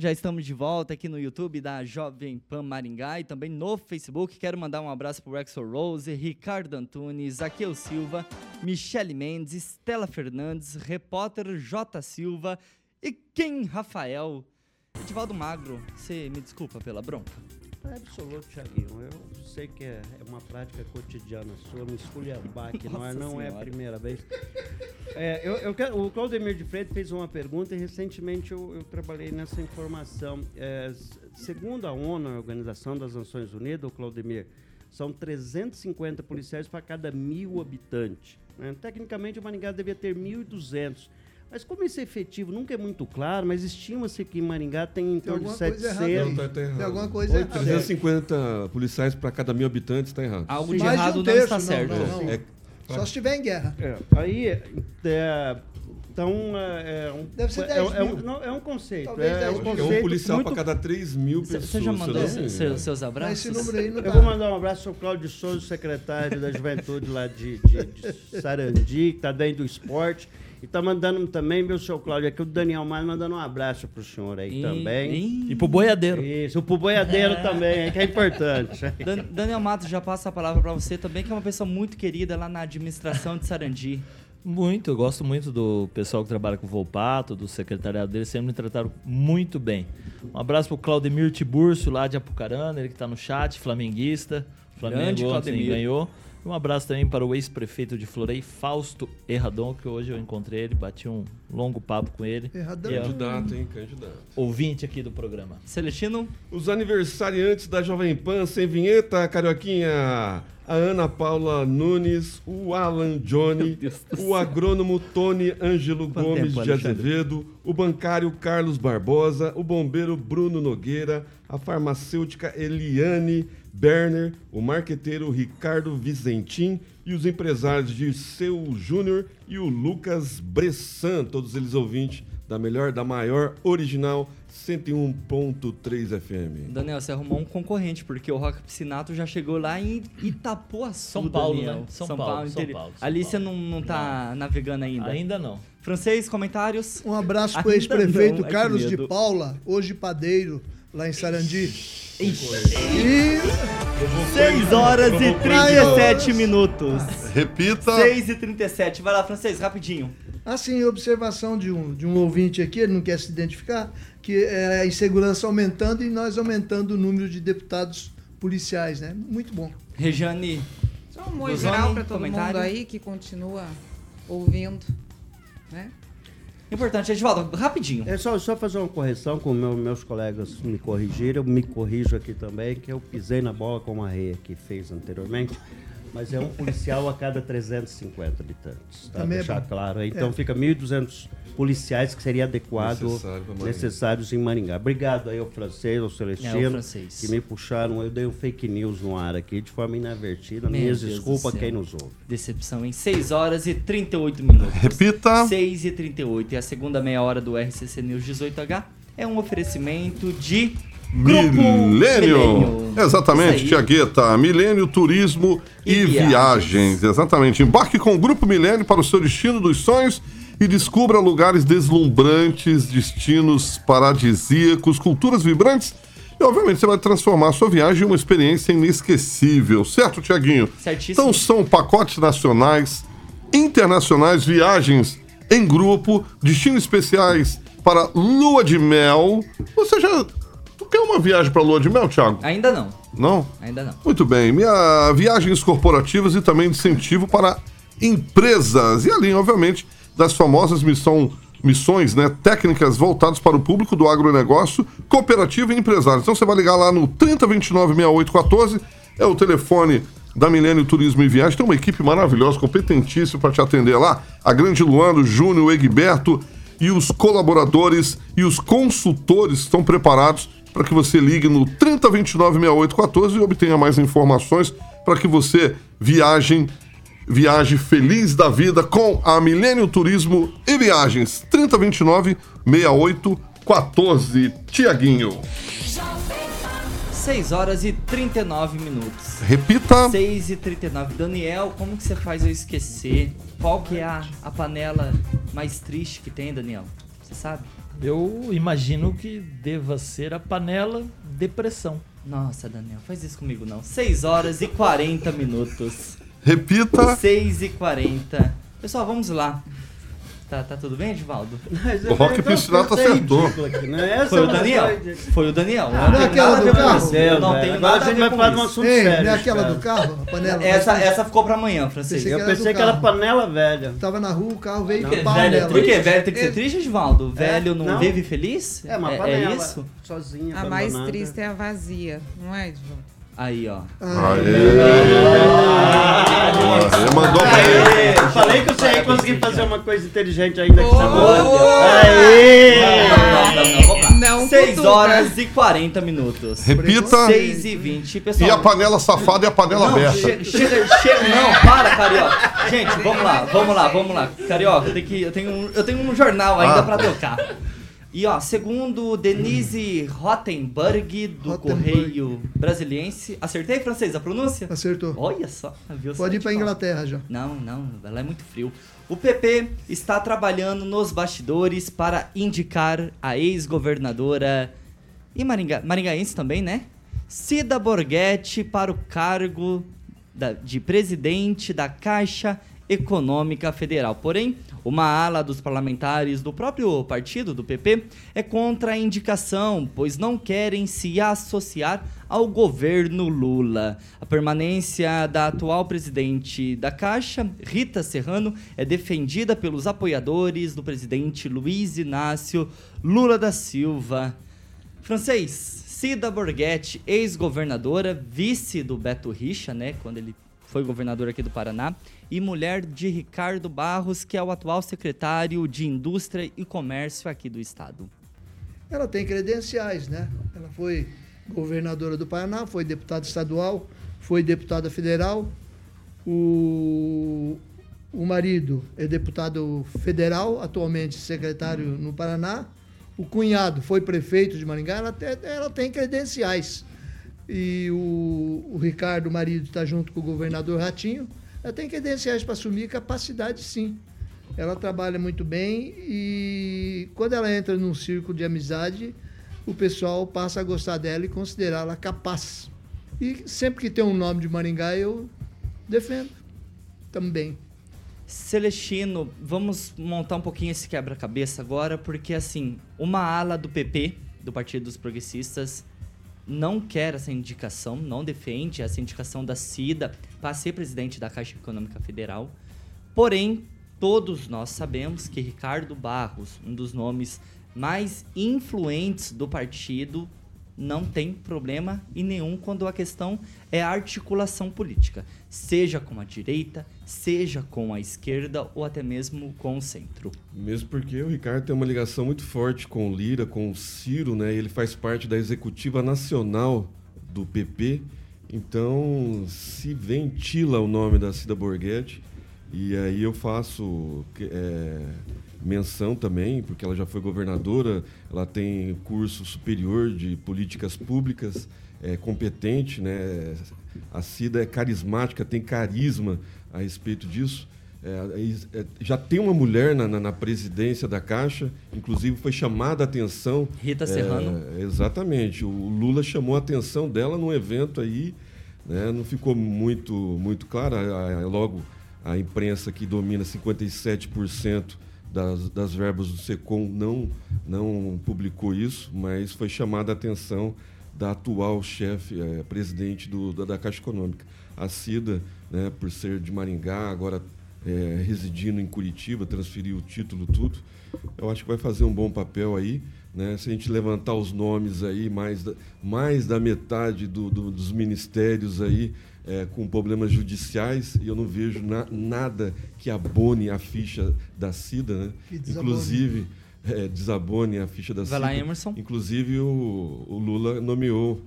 Já estamos de volta aqui no YouTube da Jovem Pan Maringá e também no Facebook. Quero mandar um abraço para o Rose, Ricardo Antunes, Aquel Silva, Michele Mendes, Estela Fernandes, repórter J. Silva e quem Rafael. Edivaldo Magro, você me desculpa pela bronca? É absoluto, Thiaguinho. Eu sei que é, é uma prática cotidiana sua, me esculhambar aqui, não, é, não é a primeira vez. É, eu, eu quero, o Claudemir de Freitas fez uma pergunta e recentemente eu, eu trabalhei nessa informação. É, segundo a ONU, a Organização das Nações Unidas, o Claudemir, são 350 policiais para cada mil habitantes. Né? Tecnicamente, o Maringá devia ter 1.200. Mas como esse efetivo nunca é muito claro, mas estima-se que em Maringá tem em torno de 700. Não, tá, tá tem alguma coisa errada. 350 policiais para cada mil habitantes está errado. Algo de Mais errado de um terço, não está certo. Não, não. É, Só se estiver em guerra. É, aí, é, então, é, um, Deve ser 10 é, mil. É, não, é um conceito. É, 10 um mil. é conceito um policial muito para cada 3 mil pessoas. Você já mandou não seus, seus abraços? esse número aí não Eu dá. vou mandar um abraço ao Cláudio Souza, secretário da Juventude lá de, de, de Sarandi, que está dentro do esporte. E está mandando também, meu senhor Cláudio, aqui o Daniel Mar mandando um abraço para o senhor aí E- também. e- E pro boiadeiro. Isso, o boiadeiro também, que é importante. Dan- Daniel Matos já passa a palavra para você também, que é uma pessoa muito querida lá na administração de Sarandi. Muito, eu gosto muito do pessoal que trabalha com o Volpato, do secretariado dele, sempre me trataram muito bem. Um abraço pro Claudemir Tiburcio, lá de Apucarana, ele que tá no chat, flamenguista. Flamengo Grande ontem Claudemir. ganhou. E um abraço também para o ex-prefeito de Florei, Fausto Erradon, que hoje eu encontrei ele, bati um longo papo com ele. Erradão. É Candidato, hein? Candidato. ouvinte aqui do programa. Celestino, Os aniversariantes da Jovem Pan sem vinheta, Carioquinha. A Ana Paula Nunes, o Alan Johnny, o agrônomo Tony Ângelo Gomes tempo, de? Azevedo, o bancário Carlos Barbosa, o bombeiro Bruno Nogueira, a farmacêutica Eliane Berner, o marqueteiro Ricardo Vizentim e os empresários Dirceu Júnior e o Lucas Bressan, todos eles ouvintes da melhor, da maior, original 101.3 FM. Daniel, você arrumou um concorrente, porque o Rock Piscinato já chegou lá em Itapuaçu, São Paulo, Daniel. né? São Paulo, São interior. Paulo, São Ali Paulo. você não, não tá navegando ainda. Ainda não. Francês, comentários? Um abraço pro ex-prefeito não, que Carlos de. Paula, hoje padeiro, lá em Sarandi. Ixi. E 6 horas e 37 minutos. Repita. 6 e 37. Vai lá, Francês, rapidinho. assim, observação de um, de um ouvinte aqui, ele não quer se identificar, que é a insegurança aumentando e nós aumentando o número de deputados policiais, né? Muito bom. Regiane, Só um oi geral para todo comentário? mundo aí que continua ouvindo. Né? importante, Edivaldo, rapidinho. É só, só fazer uma correção, como meu, meus colegas me corrigiram, eu me corrijo aqui também, que eu pisei na bola como a Reia que fez anteriormente. Mas é um policial a cada 350 habitantes. Tá? Também é Deixar bom. claro aí. Então É. fica 1.200 policiais que seria adequado, Necessário necessários em Maringá. Obrigado aí ao francês, ao Celestino, É, que me puxaram. Eu dei um fake news no ar aqui de forma inadvertida. Meu Minhas Deus do desculpas a céu. quem nos ouve. Decepção em 6 horas e 38 minutos. Repita. 6 e 38. E a segunda meia hora do RCC News 18H é um oferecimento de Milênio. Exatamente. Tiagueta. Milênio Turismo e, E viagens. viagens. Exatamente. Embarque com o Grupo Milênio para o seu destino dos sonhos e descubra lugares deslumbrantes, destinos paradisíacos, culturas vibrantes. E, obviamente, você vai transformar a sua viagem em uma experiência inesquecível. Certo, Tiaguinho? Certíssimo. Então, são pacotes nacionais, internacionais, viagens em grupo, destinos especiais para lua de mel. Você já. Quer uma viagem para lua de mel, Thiago? Ainda não. Não? Ainda não. Muito bem. Minha viagens corporativas e também incentivo para empresas. E além, obviamente, das famosas missão, missões né, técnicas voltadas para o público do agronegócio, cooperativo e empresário. Então você vai ligar lá no 3029-6814, é o telefone da Milênio Turismo e Viagem. Tem uma equipe maravilhosa, competentíssima para te atender lá. A grande Luano, Júnior, Egberto e os colaboradores e os consultores estão preparados para que você ligue no 3029 6814 e obtenha mais informações para que você viaje, viaje feliz da vida com a Milênio Turismo e Viagens. 3029 6814. Tiaguinho. 6 horas e 39 minutos. Repita. 6 e 39. Daniel, como que você faz eu esquecer? Qual que é a, a panela mais triste que tem, Daniel? Você sabe? Eu imagino que deva ser a panela depressão. Nossa, Daniel, faz isso comigo não. 6 horas e 40 minutos. Repita. 6 e 40. Pessoal, vamos lá. Tá, tá tudo bem, Edivaldo? O Rock Piscinato acertou. Né? Foi o Daniel. Foi o Daniel. Ah, não é aquela do carro? Não tem nada a ver com um assunto Ei, sério. não é aquela cara. do carro? A panela? Essa, essa ficou pra amanhã, Francisco. Pensei Eu pensei que era panela velha. Tava na rua, o carro veio quê? e pau Velho, nela. por quê? Velho tem que ser triste, Edivaldo? É, Velho não, não. vive feliz? É uma é, panela. é isso? Sozinha. A mais triste é a vazia, não é, Edson? Aí, ó. Aê, mandou bem. Falei que você ia conseguir fazer uma coisa inteligente ainda que você Aê! Não, não, não, vamos lá. Não 6 cutuca. horas e 40 minutos. Repita. 6 e 20. Pessoal, E a panela safada e a panela Não, aberta. chega, chega, chega, não, para, Carioca. Gente, vamos lá, vamos lá, vamos lá. Carioca, eu tenho, que, eu tenho, um, eu tenho um jornal ainda Ah. pra tocar. E ó, segundo Denise Rottenberg, do Rottenberg. Correio Brasiliense. Acertei, francês, a pronúncia? Acertou. Olha só, viu? Pode ir pra. Inglaterra já. Não, não, ela é muito frio. O PP está trabalhando nos bastidores para indicar a ex-governadora e Maringa, maringaense também, né? Cida Borghetti para o cargo da- de presidente da Caixa Econômica Federal. Porém, uma ala dos parlamentares do próprio partido, do PP, é contra a indicação, pois não querem se associar ao governo Lula. A permanência da atual presidente da Caixa, Rita Serrano, é defendida pelos apoiadores do presidente Luiz Inácio Lula da Silva. Francês, Cida Borghetti, ex-governadora, vice do Beto Richa, né, quando ele foi governador aqui do Paraná, e mulher de Ricardo Barros, que é o atual secretário de Indústria e Comércio aqui do estado. Ela tem credenciais, né? Ela foi governadora do Paraná, foi deputada estadual, foi deputada federal. O, o marido é deputado federal, atualmente secretário no Paraná. O cunhado foi prefeito de Maringá, ela, te- ela tem credenciais. E o, o Ricardo, o marido, está junto com o governador Ratinho. Ela tem credenciais para assumir capacidade, sim. Ela trabalha muito bem e quando ela entra num círculo de amizade, o pessoal passa a gostar dela e considerá-la capaz. E sempre que tem um nome de Maringá, eu defendo também. Celestino, vamos montar um pouquinho esse quebra-cabeça agora, porque assim, uma ala do PP, do Partido dos Progressistas, não quer essa indicação, não defende essa indicação da CIDA para ser presidente da Caixa Econômica Federal. Porém, todos nós sabemos que Ricardo Barros, um dos nomes mais influentes do partido, não tem problema e nenhum quando a questão é a articulação política, seja com a direita, seja com a esquerda ou até mesmo com o centro. Mesmo porque o Ricardo tem uma ligação muito forte com o Lira, com o Ciro, né? Ele faz parte da executiva nacional do PP. Então, se ventila o nome da Cida Borghetti, e aí eu faço é, menção também, porque ela já foi governadora, ela tem curso superior de políticas públicas, é competente, né? A Cida é carismática, tem carisma a respeito disso. É, é, já tem uma mulher na, na, na, presidência da Caixa, inclusive foi chamada a atenção. Rita Serrano. É, exatamente. O Lula chamou a atenção dela num evento aí, né, não ficou muito, muito claro. Logo a imprensa que domina 57% das, das verbas do SECOM não, não publicou isso, mas foi chamada a atenção da atual chefe, é, presidente do, da, da, Caixa Econômica. A Cida, né, por ser de Maringá, agora é, residindo em Curitiba, transferiu o título, tudo. Eu acho que vai fazer um bom papel aí. Né? Se a gente levantar os nomes aí, mais da, mais da metade do, do, dos ministérios aí é, com problemas judiciais, e eu não vejo na, nada que abone a ficha da Cida. Né? Inclusive, é, desabone a ficha da Vai lá, Emerson. Inclusive, o, o Lula nomeou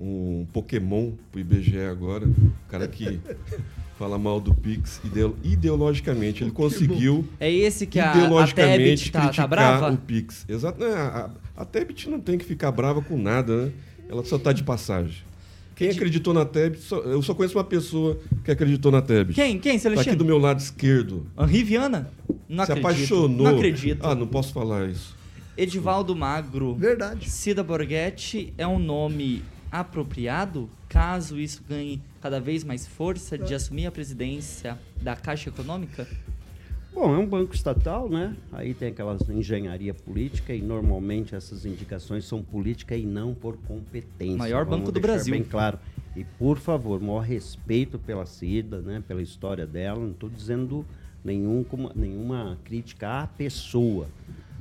um Pokémon pro IBGE agora. O cara que fala mal do Pix ideologicamente. Ele conseguiu. É esse que a, ideologicamente a tá, tá brava? o Pix. Exato. A, a, a Tebit não tem que ficar brava com nada, né? Ela só tá de passagem. Quem acreditou na só, eu só conheço uma pessoa que acreditou na Tebit. Quem? Quem, Celestino? Tá aqui do meu lado esquerdo. Henri Viana? Não Se acredito. apaixonou. Não acredito. Ah, não posso falar isso. Edivaldo Magro. Verdade. Cida Borghetti é um nome apropriado caso isso ganhe cada vez mais força de assumir a presidência da Caixa Econômica? Bom, é um banco estatal, né? Aí tem aquelas engenharia política e normalmente essas indicações são política e não por competência. Maior Vamos banco do Brasil. Bem claro. E por favor, maior respeito pela Cida, né? Pela história dela. Não estou dizendo nenhum, nenhuma crítica à pessoa.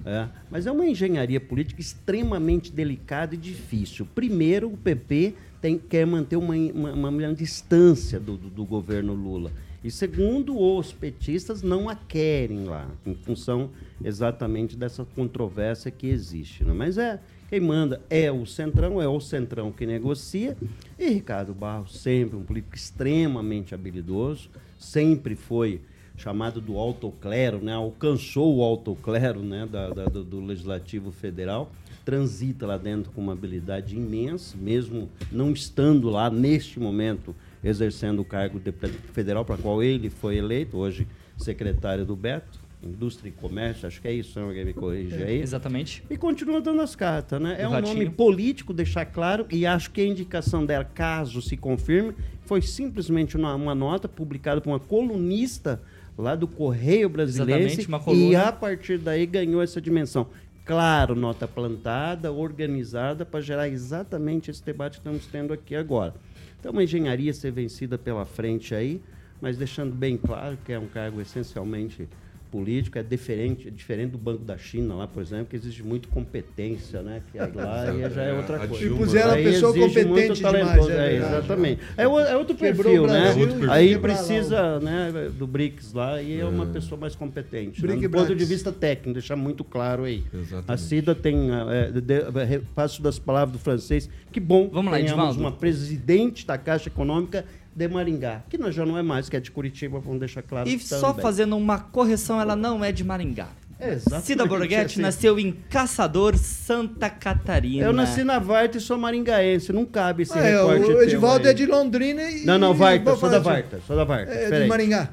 É, mas é uma engenharia política extremamente delicada e difícil. Primeiro, o PP tem, quer manter uma, uma, uma distância do, do, do, governo Lula. E segundo, os petistas não a querem lá, em função exatamente dessa controvérsia que existe. Né? Mas é quem manda é o Centrão, é o Centrão que negocia. E Ricardo Barros, sempre um político extremamente habilidoso, sempre foi chamado do autoclero, né? alcançou o autoclero né? da, da do, do Legislativo Federal transita lá dentro com uma habilidade imensa, mesmo não estando lá neste momento exercendo o cargo de federal para qual ele foi eleito, hoje secretário do Beto, Indústria e Comércio, acho que é isso, alguém me corrige aí. Exatamente. E continua dando as cartas, né? É um nome político, deixar claro, e acho que a indicação dela, caso se confirme, foi simplesmente uma, uma nota publicada por uma colunista lá do Correio Brasileiro e a partir daí ganhou essa dimensão claro, nota plantada, organizada para gerar exatamente esse debate que estamos tendo aqui agora. Então, uma engenharia ser vencida pela frente aí, mas deixando bem claro que é um cargo essencialmente político é diferente, é diferente do Banco da China lá, por exemplo, que exige muito competência, né? Que aí lá já é outra coisa. E puseram a pessoa competente demais. É, é, exatamente. É, é outro perfil, né? Perfil. Aí precisa né, do BRICS lá e é, uma é. pessoa mais competente. Né? Do ponto de vista técnico, deixar muito claro aí. Exatamente. A CIDA tem, é, passo das palavras do francês, que bom Vamos lá, tenhamos uma presidente da Caixa Econômica de Maringá, que nós já não é mais, que é de Curitiba, vamos deixar claro. E só fazendo uma correção, ela não é de Maringá. Exatamente. Cida Borghetti assim. nasceu em Caçador, Santa Catarina. Eu nasci na Varta e sou maringaense, não cabe esse ah, recorte. O Edivaldo é de Londrina e. Não, não, Varta, sou da Varta, sou da Varta. É, de Maringá.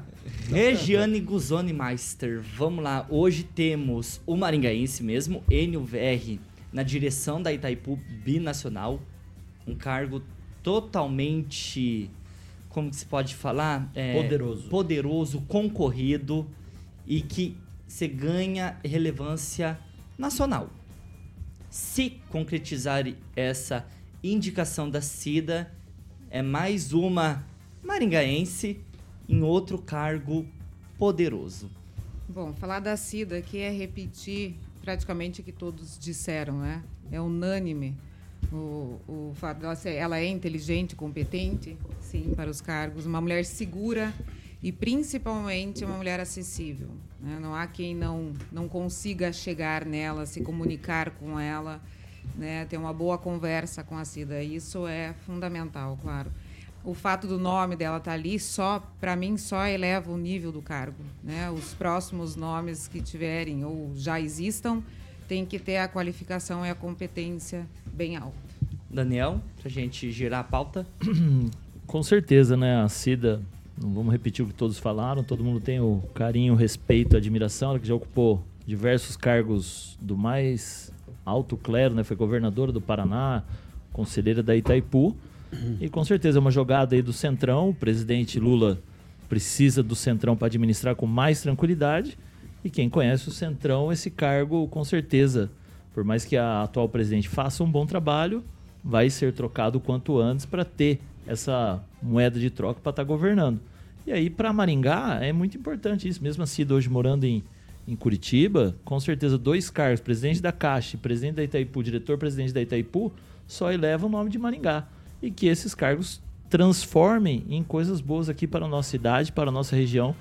Regiane Guzoni Meister, vamos lá. Hoje temos o maringaense mesmo, Enio VR, na direção da Itaipu Binacional. Um cargo totalmente como que se pode falar? É, poderoso. Poderoso, concorrido e que se ganha relevância nacional. Se concretizar essa indicação da CIDA, é mais uma maringaense em outro cargo poderoso. Bom, falar da CIDA aqui é repetir praticamente o que todos disseram, né? É unânime o, o fato dela ser, ela é inteligente, competente, sim, para os cargos, uma mulher segura e principalmente uma mulher acessível. Né? Não há quem não não consiga chegar nela, se comunicar com ela, né? ter uma boa conversa com a Cida. Isso é fundamental, claro. O fato do nome dela estar tá ali só, para mim, só eleva o nível do cargo. Né? Os próximos nomes que tiverem ou já existam tem que ter a qualificação e a competência bem alta. Daniel, para a gente girar a pauta. Com certeza, né? A Cida, não vamos repetir o que todos falaram, todo mundo tem o carinho, o respeito, a admiração, ela que já ocupou diversos cargos do mais alto clero, né? Foi governadora do Paraná, conselheira da Itaipu. E com certeza é uma jogada aí do Centrão. O presidente Lula precisa do Centrão para administrar com mais tranquilidade. E quem conhece o Centrão, esse cargo, com certeza, por mais que a atual presidente faça um bom trabalho, vai ser trocado quanto antes para ter essa moeda de troca para estar tá governando. E aí, para Maringá, é muito importante isso. Mesmo assim, hoje morando em, em Curitiba, com certeza, dois cargos, presidente da Caixa e presidente da Itaipu, diretor-presidente da Itaipu, só elevam o nome de Maringá. E que esses cargos transformem em coisas boas aqui para a nossa cidade, para a nossa região,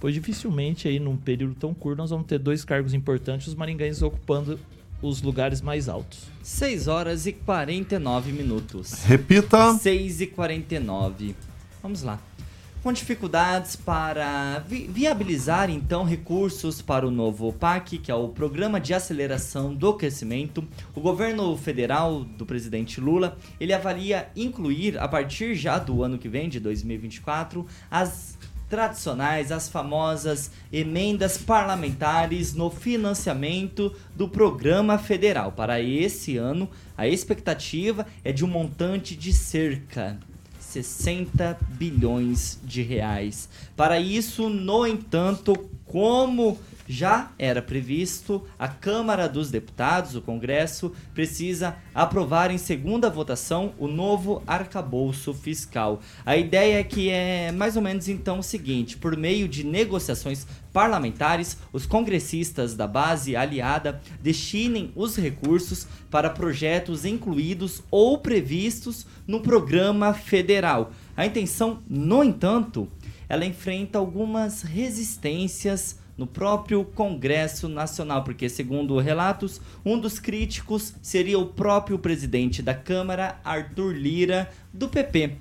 pois dificilmente aí num período tão curto nós vamos ter dois cargos importantes, os maringaenses ocupando os lugares mais altos. 6 horas e 49 minutos. Repita. 6 e 49. Vamos lá. Com dificuldades para vi viabilizar então recursos para o novo PAC, que é o Programa de Aceleração do Crescimento, o governo federal do presidente Lula, ele avalia incluir a partir já do ano que vem, de 2024, as tradicionais, as famosas emendas parlamentares no financiamento do programa federal. Para esse ano, a expectativa é de um montante de cerca 60 bilhões de reais. Para isso, no entanto, como já era previsto, a Câmara dos Deputados, o Congresso, precisa aprovar em segunda votação o novo arcabouço fiscal. A ideia é que é mais ou menos então o seguinte: por meio de negociações parlamentares, os congressistas da base aliada destinem os recursos para projetos incluídos ou previstos no programa federal. A intenção, no entanto, ela enfrenta algumas resistências no próprio Congresso Nacional, porque, segundo relatos, um dos críticos seria o próprio presidente da Câmara, Arthur Lira, do PP.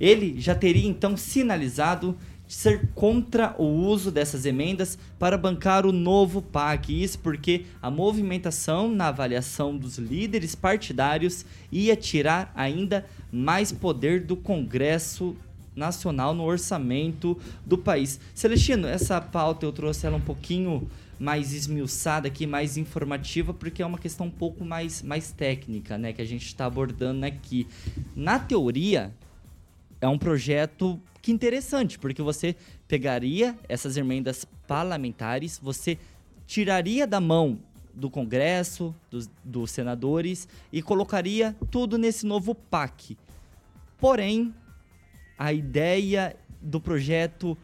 Ele já teria então sinalizado ser contra o uso dessas emendas para bancar o novo PAC. Isso porque a movimentação na avaliação dos líderes partidários ia tirar ainda mais poder do Congresso nacional no orçamento do país. Celestino, essa pauta eu trouxe ela um pouquinho mais esmiuçada aqui, mais informativa, porque é uma questão um pouco mais, mais técnica, né, que a gente está abordando aqui. Na teoria, é um projeto que interessante, porque você pegaria essas emendas parlamentares, você tiraria da mão do Congresso, dos, dos senadores e colocaria tudo nesse novo PAC. Porém, a ideia do projeto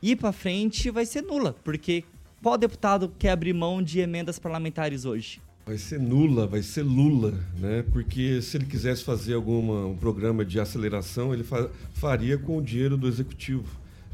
ir para frente vai ser nula, porque qual deputado quer abrir mão de emendas parlamentares hoje? Vai ser nula, vai ser Lula, né? Porque se ele quisesse fazer algum um programa de aceleração, ele fa faria com o dinheiro do executivo,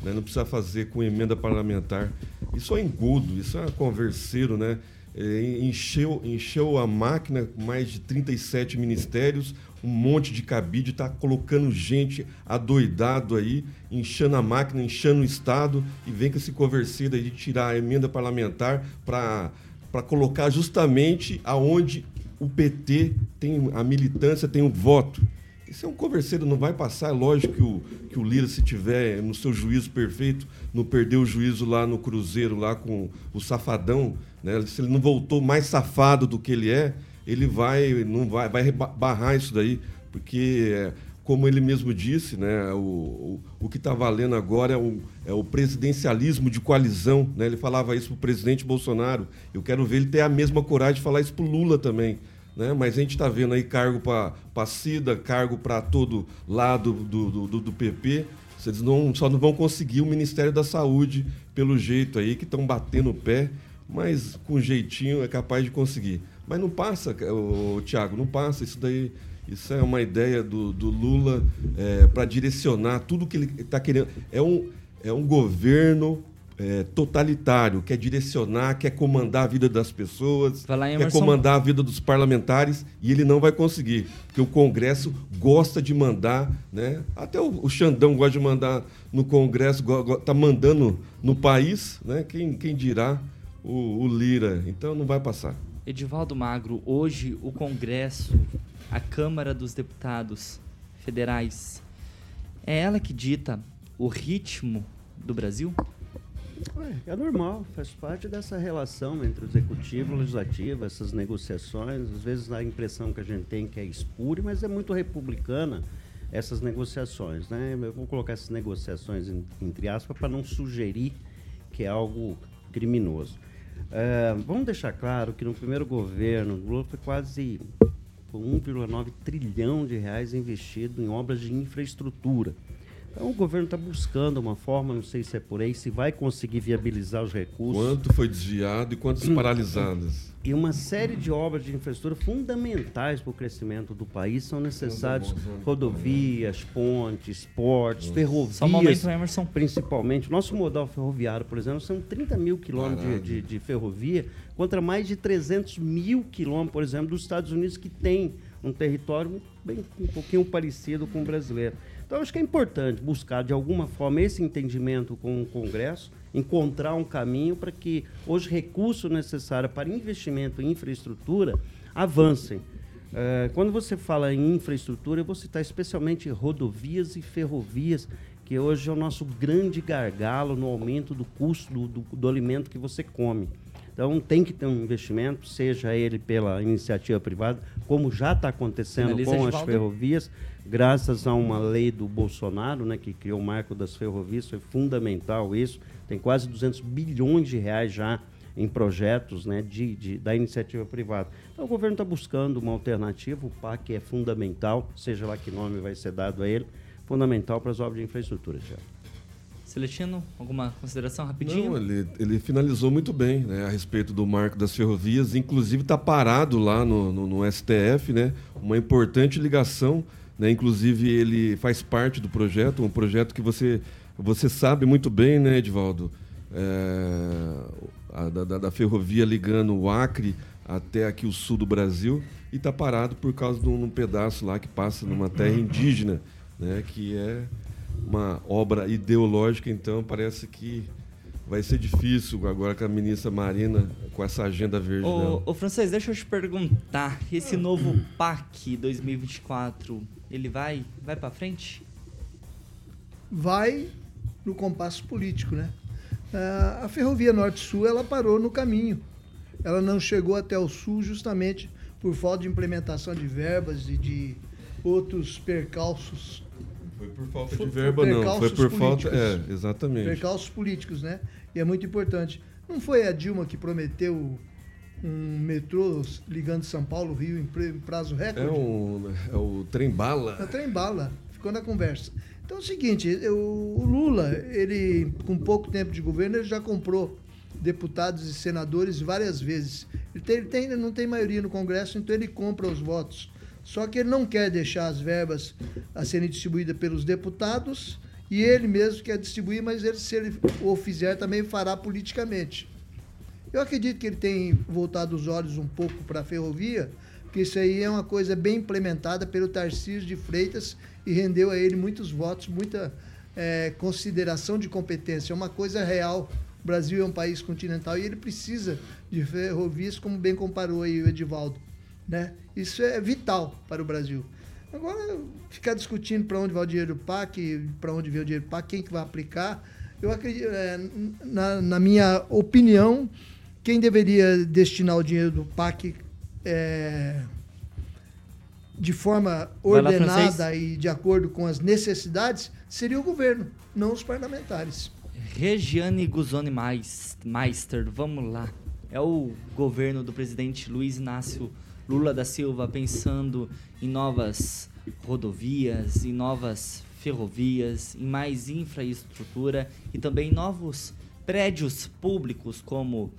né? Não precisa fazer com emenda parlamentar. Isso é engodo, isso é converseiro, né? É, encheu, encheu a máquina com mais de 37 ministérios, um monte de cabide, está colocando gente adoidado aí, inchando a máquina, inchando o Estado, e vem com esse converseiro aí de tirar a emenda parlamentar para colocar justamente aonde o PT tem a militância, tem o voto. Isso é um converseiro, não vai passar. É lógico que o, que o Lira, se tiver no seu juízo perfeito, não perdeu o juízo lá no Cruzeiro, lá com o Safadão, né? se ele não voltou mais safado do que ele é, ele vai, não vai, vai barrar isso daí, porque, como ele mesmo disse, né, o, o, o que está valendo agora é o, é o presidencialismo de coalizão. Né? Ele falava isso para o presidente Bolsonaro. Eu quero ver ele ter a mesma coragem de falar isso para o Lula também. Né? Mas a gente está vendo aí cargo para CIDA, cargo para todo lado do, do, do, do PP. Vocês não, só não vão conseguir o Ministério da Saúde pelo jeito aí que estão batendo o pé, mas com jeitinho é capaz de conseguir. Mas não passa, o Tiago, não passa. Isso daí, isso é uma ideia do, do Lula é, para direcionar tudo que ele está querendo. É um, é um governo é, totalitário, quer direcionar, quer comandar a vida das pessoas, quer comandar a vida dos parlamentares e ele não vai conseguir, porque o Congresso gosta de mandar, né? Até o, o Xandão gosta de mandar no Congresso, está mandando no país, né? Quem, quem dirá o, o Lira? Então não vai passar. Edivaldo Magro, hoje o Congresso, a Câmara dos Deputados Federais, é ela que dita o ritmo do Brasil? É normal, faz parte dessa relação entre o executivo e o legislativo, essas negociações. Às vezes a impressão que a gente tem que é espúria, mas é muito republicana essas negociações. Né? Eu vou colocar essas negociações entre aspas para não sugerir que é algo criminoso. É, vamos deixar claro que no primeiro governo, o Lula foi quase 1,9 trilhão de reais investido em obras de infraestrutura. Então o governo está buscando uma forma, não sei se é por aí, se vai conseguir viabilizar os recursos. Quanto foi desviado e quantas hum. paralisadas? E uma série de obras de infraestrutura fundamentais para o crescimento do país são necessários rodovias, pontes, portos, Nossa. ferrovias. Só momento, Emerson. Principalmente. Nosso modal ferroviário, por exemplo, são 30 mil quilômetros de, de, de ferrovia contra mais de 300 mil quilômetros, por exemplo, dos Estados Unidos que tem um território bem um pouquinho parecido com o brasileiro. Então, acho que é importante buscar, de alguma forma, esse entendimento com o Congresso, encontrar um caminho para que os recursos necessários para investimento em infraestrutura avancem. É, quando você fala em infraestrutura, eu vou citar especialmente rodovias e ferrovias, que hoje é o nosso grande gargalo no aumento do custo do, do, do alimento que você come. Então tem que ter um investimento, seja ele pela iniciativa privada, como já está acontecendo Analisa com as ferrovias, graças a uma lei do Bolsonaro, né, que criou o marco das ferrovias, foi fundamental isso. Tem quase 200 bilhões de reais já em projetos né, de, de, da iniciativa privada. Então o governo está buscando uma alternativa, o PAC é fundamental, seja lá que nome vai ser dado a ele, fundamental para as obras de infraestrutura. Já. Celestino, alguma consideração rapidinho? Não, ele, ele finalizou muito bem né, a respeito do marco das ferrovias, inclusive está parado lá no, no, no, STF, né, uma importante ligação, né, inclusive ele faz parte do projeto, um projeto que você, você sabe muito bem, né, Edvaldo, é, a, da, da, ferrovia ligando o Acre até aqui o sul do Brasil, e está parado por causa de um, um pedaço lá que passa numa terra indígena, né, que é uma obra ideológica, então parece que vai ser difícil agora com a ministra Marina, com essa agenda verde ô, dela. Ô, Francês, deixa eu te perguntar, esse novo PAC 2024, ele vai, vai para frente? Vai no compasso político, né? A Ferrovia Norte-Sul, ela parou no caminho. Ela não chegou até o Sul justamente por falta de implementação de verbas e de outros percalços foi por falta de verba, não. Foi por falta. É, exatamente. Percalços políticos, né? E é muito importante. Não foi a Dilma que prometeu um metrô ligando São Paulo, Rio em prazo recorde? É, um, é o trem-bala. É o trem-bala. Ficou na conversa. Então é o seguinte, o Lula, ele, com pouco tempo de governo, ele já comprou deputados e senadores várias vezes. Ele, tem, ele tem, não tem maioria no Congresso, então ele compra os votos. Só que ele não quer deixar as verbas a serem distribuídas pelos deputados e ele mesmo quer distribuir, mas ele, se ele o fizer, também fará politicamente. Eu acredito que ele tem voltado os olhos um pouco para a ferrovia, porque isso aí é uma coisa bem implementada pelo Tarcísio de Freitas e rendeu a ele muitos votos, muita é, consideração de competência. É uma coisa real. O Brasil é um país continental e ele precisa de ferrovias, como bem comparou aí o Edivaldo. Né? Isso é vital para o Brasil. Agora, ficar discutindo para onde vai o dinheiro do PAC, para onde vem o dinheiro do PAC, quem que vai aplicar, eu acredito, é, na, na, minha opinião, quem deveria destinar o dinheiro do PAC é, de forma ordenada lá, e de acordo com as necessidades seria o governo, não os parlamentares. Regiane Guzoni Meister, vamos lá. É o governo do presidente Luiz Inácio Lula da Silva pensando em novas rodovias, em novas ferrovias, em mais infraestrutura e também novos prédios públicos como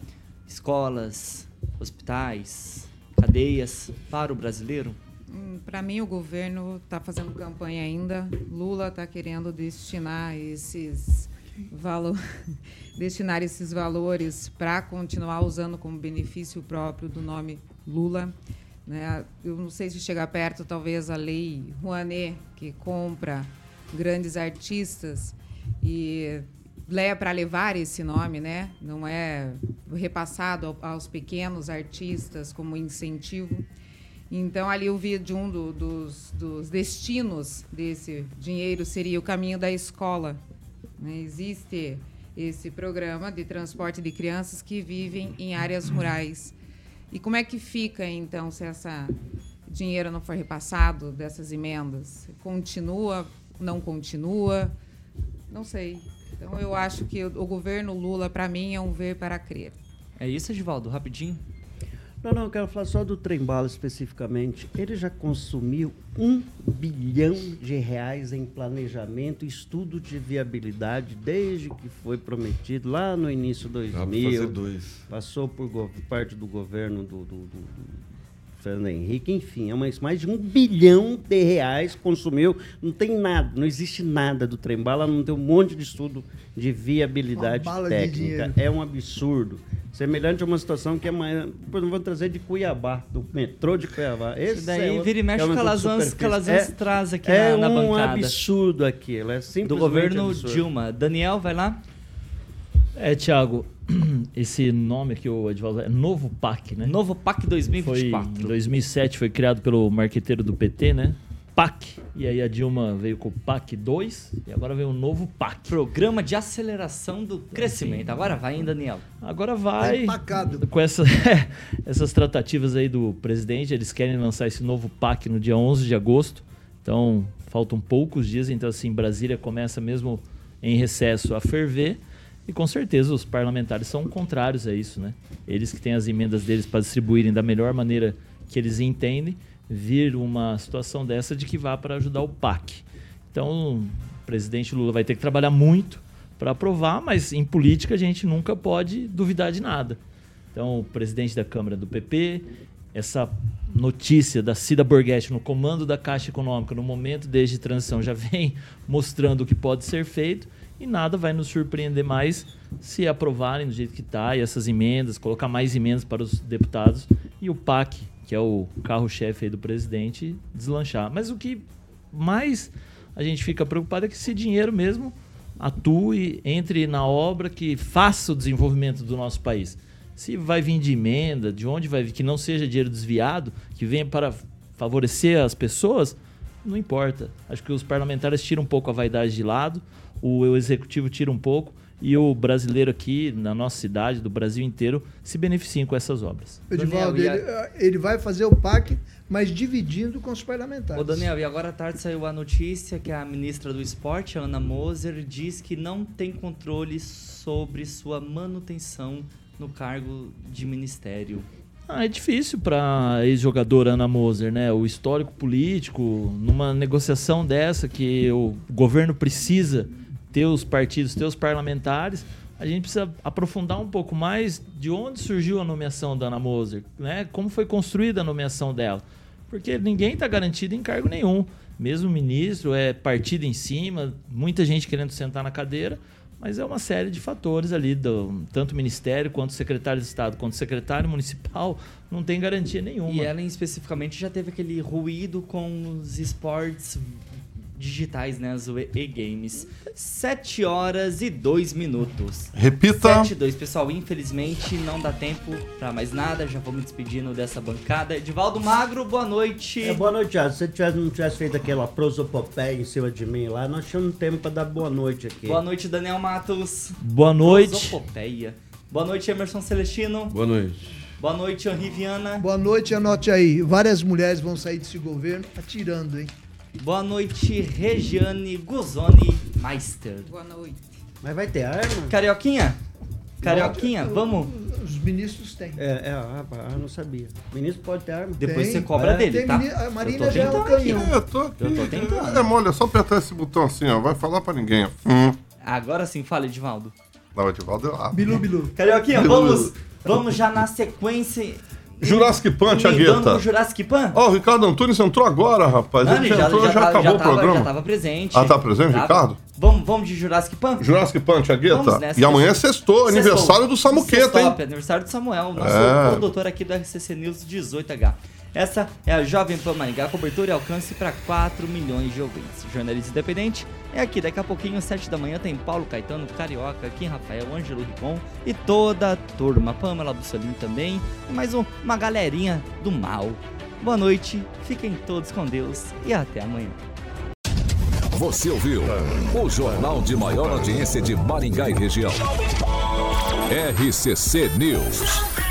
escolas, hospitais, cadeias para o brasileiro? Hum, para mim, o governo está fazendo campanha ainda. Lula está querendo destinar esses valor, destinar esses valores para continuar usando como benefício próprio do nome Lula. Né? Eu não sei se chegar perto, talvez, a lei Rouanet, que compra grandes artistas e leva para levar esse nome, né? Não é repassado aos pequenos artistas como incentivo. Então, ali eu vi de um do, dos, dos, destinos desse dinheiro seria o caminho da escola. Né? Existe esse programa de transporte de crianças que vivem em áreas rurais. E como é que fica, então, se essa dinheiro não for repassado dessas emendas? Continua, não continua? Não sei. Então, eu acho que o governo Lula, para mim, é um ver para crer. É isso, Edivaldo? Rapidinho. Não, não, eu quero falar só do trem-bala especificamente. Ele já consumiu um bilhão de reais em planejamento, estudo de viabilidade, desde que foi prometido lá no início de 2000. Passou por parte do governo do, do, do Fernando Henrique, enfim, é mais, mais de um bilhão de reais consumiu. Não tem nada, não existe nada do trem bala, não tem um monte de estudo de viabilidade técnica. De é um absurdo. Semelhante a uma situação que amanhã. Depois vou trazer de Cuiabá, do metrô de Cuiabá. Esse daí é vira e mexe é Calazans, Calazans é, traz aqui é na, na um bancada. É um absurdo aquilo, é simplesmente Do governo absurdo. Dilma. Daniel, vai lá. É, Thiago, esse nome que o Edvaldo é Novo PAC, né? Novo PAC 2024. Foi, em 2007 foi criado pelo marqueteiro do PT, né? PAC. E aí a Dilma veio com o PAC 2 e agora veio o novo PAC. Programa de Aceleração do Crescimento. Sim. Agora vai, hein, Daniel? Agora vai. Tá com essa, essas tratativas aí do presidente, eles querem lançar esse novo PAC no dia 11 de agosto. Então, faltam poucos dias. Então, assim, Brasília começa mesmo em recesso a ferver. E com certeza os parlamentares são contrários a isso, né? Eles que têm as emendas deles para distribuírem da melhor maneira que eles entendem, vir uma situação dessa de que vá para ajudar o PAC. Então, o presidente Lula vai ter que trabalhar muito para aprovar, mas em política a gente nunca pode duvidar de nada. Então, o presidente da Câmara do PP, essa notícia da Cida Borghetti no comando da Caixa Econômica no momento desde transição já vem mostrando o que pode ser feito e nada vai nos surpreender mais se aprovarem do jeito que está e essas emendas, colocar mais emendas para os deputados e o PAC, que é o carro-chefe do presidente, deslanchar. Mas o que mais a gente fica preocupado é que esse dinheiro mesmo atue, entre na obra que faça o desenvolvimento do nosso país. Se vai vir de emenda, de onde vai vir, que não seja dinheiro desviado, que venha para favorecer as pessoas, não importa. Acho que os parlamentares tiram um pouco a vaidade de lado, o executivo tira um pouco e o brasileiro aqui, na nossa cidade, do Brasil inteiro, se beneficiem com essas obras. Edivaldo, Daniel, ele, a... ele vai fazer o PAC, mas dividindo com os parlamentares. Ô Daniel, e agora à tarde saiu a notícia que a ministra do Esporte, Ana Moser, diz que não tem controle sobre sua manutenção no cargo de ministério. Ah, é difícil para ex-jogadora Ana Moser, né? O histórico político, numa negociação dessa que o governo precisa teus partidos, teus parlamentares, a gente precisa aprofundar um pouco mais de onde surgiu a nomeação da Ana Moser, né? Como foi construída a nomeação dela. Porque ninguém está garantido em cargo nenhum. Mesmo ministro é partido em cima, muita gente querendo sentar na cadeira, mas é uma série de fatores ali, do, tanto Ministério quanto secretário de Estado, quanto secretário municipal, não tem garantia nenhuma. E ela especificamente já teve aquele ruído com os esportes digitais, né? As e-games. 7 horas e 2 minutos. Repita. 7 e 2, pessoal. Infelizmente não dá tempo pra mais nada. Já vou me despedindo dessa bancada. Edivaldo Magro, boa noite. É, boa noite, Thiago. Se você tivesse, não tivesse feito aquela prosopopeia em cima de mim lá, nós tínhamos tempo pra dar boa noite aqui. Boa noite, Daniel Matos. Boa noite. Prosopopeia. Boa noite, Emerson Celestino. Boa noite. Boa noite, Henri Viana. Boa noite, anote aí. Várias mulheres vão sair desse governo atirando, hein? Boa noite, Regiane Guzoni Meister. Boa noite. Mas vai ter arma? Carioquinha? Carioquinha, vamos? Os ministros têm. É, é ah, eu não sabia. O ministro pode ter arma. Depois Tem. você cobra É. dele, Tem tá? mini- a tô já é aqui. canhão. Eu tô aqui. Eu tô tentando. É mole, é só apertar esse botão assim, ó. Vai falar pra ninguém. Hum. Agora sim, fala, Edivaldo. Não, Edivaldo eu abro. Bilu, bilu. Carioquinha, vamos, vamos já na sequência. Jurassic Pan, Tiagueta. o Jurassic Pan? Ó, o Ricardo Antunes entrou agora, rapaz. Não, ele já entrou, já, tava- acabou o tava- programa. Já tava presente. Ah, tá presente, Tava. Ricardo? Vamos, vamos de Jurassic Pan? Jurassic Pan, Tiagueta. E amanhã é sextou, aniversário do Samuqueta, hein? Sextop, aniversário do Samuel, nosso É. produtor aqui do RCC News 18H. Essa é a Jovem Pan Maringá, cobertura e alcance para 4 milhões de ouvintes. Jornalista independente é aqui, daqui a pouquinho, às 7 da manhã, tem Paulo Caetano, Carioca, Kim Rafael, Ângelo Ricon e toda a turma. Pamela Bussolini também, e mais um- uma galerinha do mal. Boa noite, fiquem todos com Deus e até amanhã. Você ouviu o jornal de maior audiência de Maringá e região. RCC News.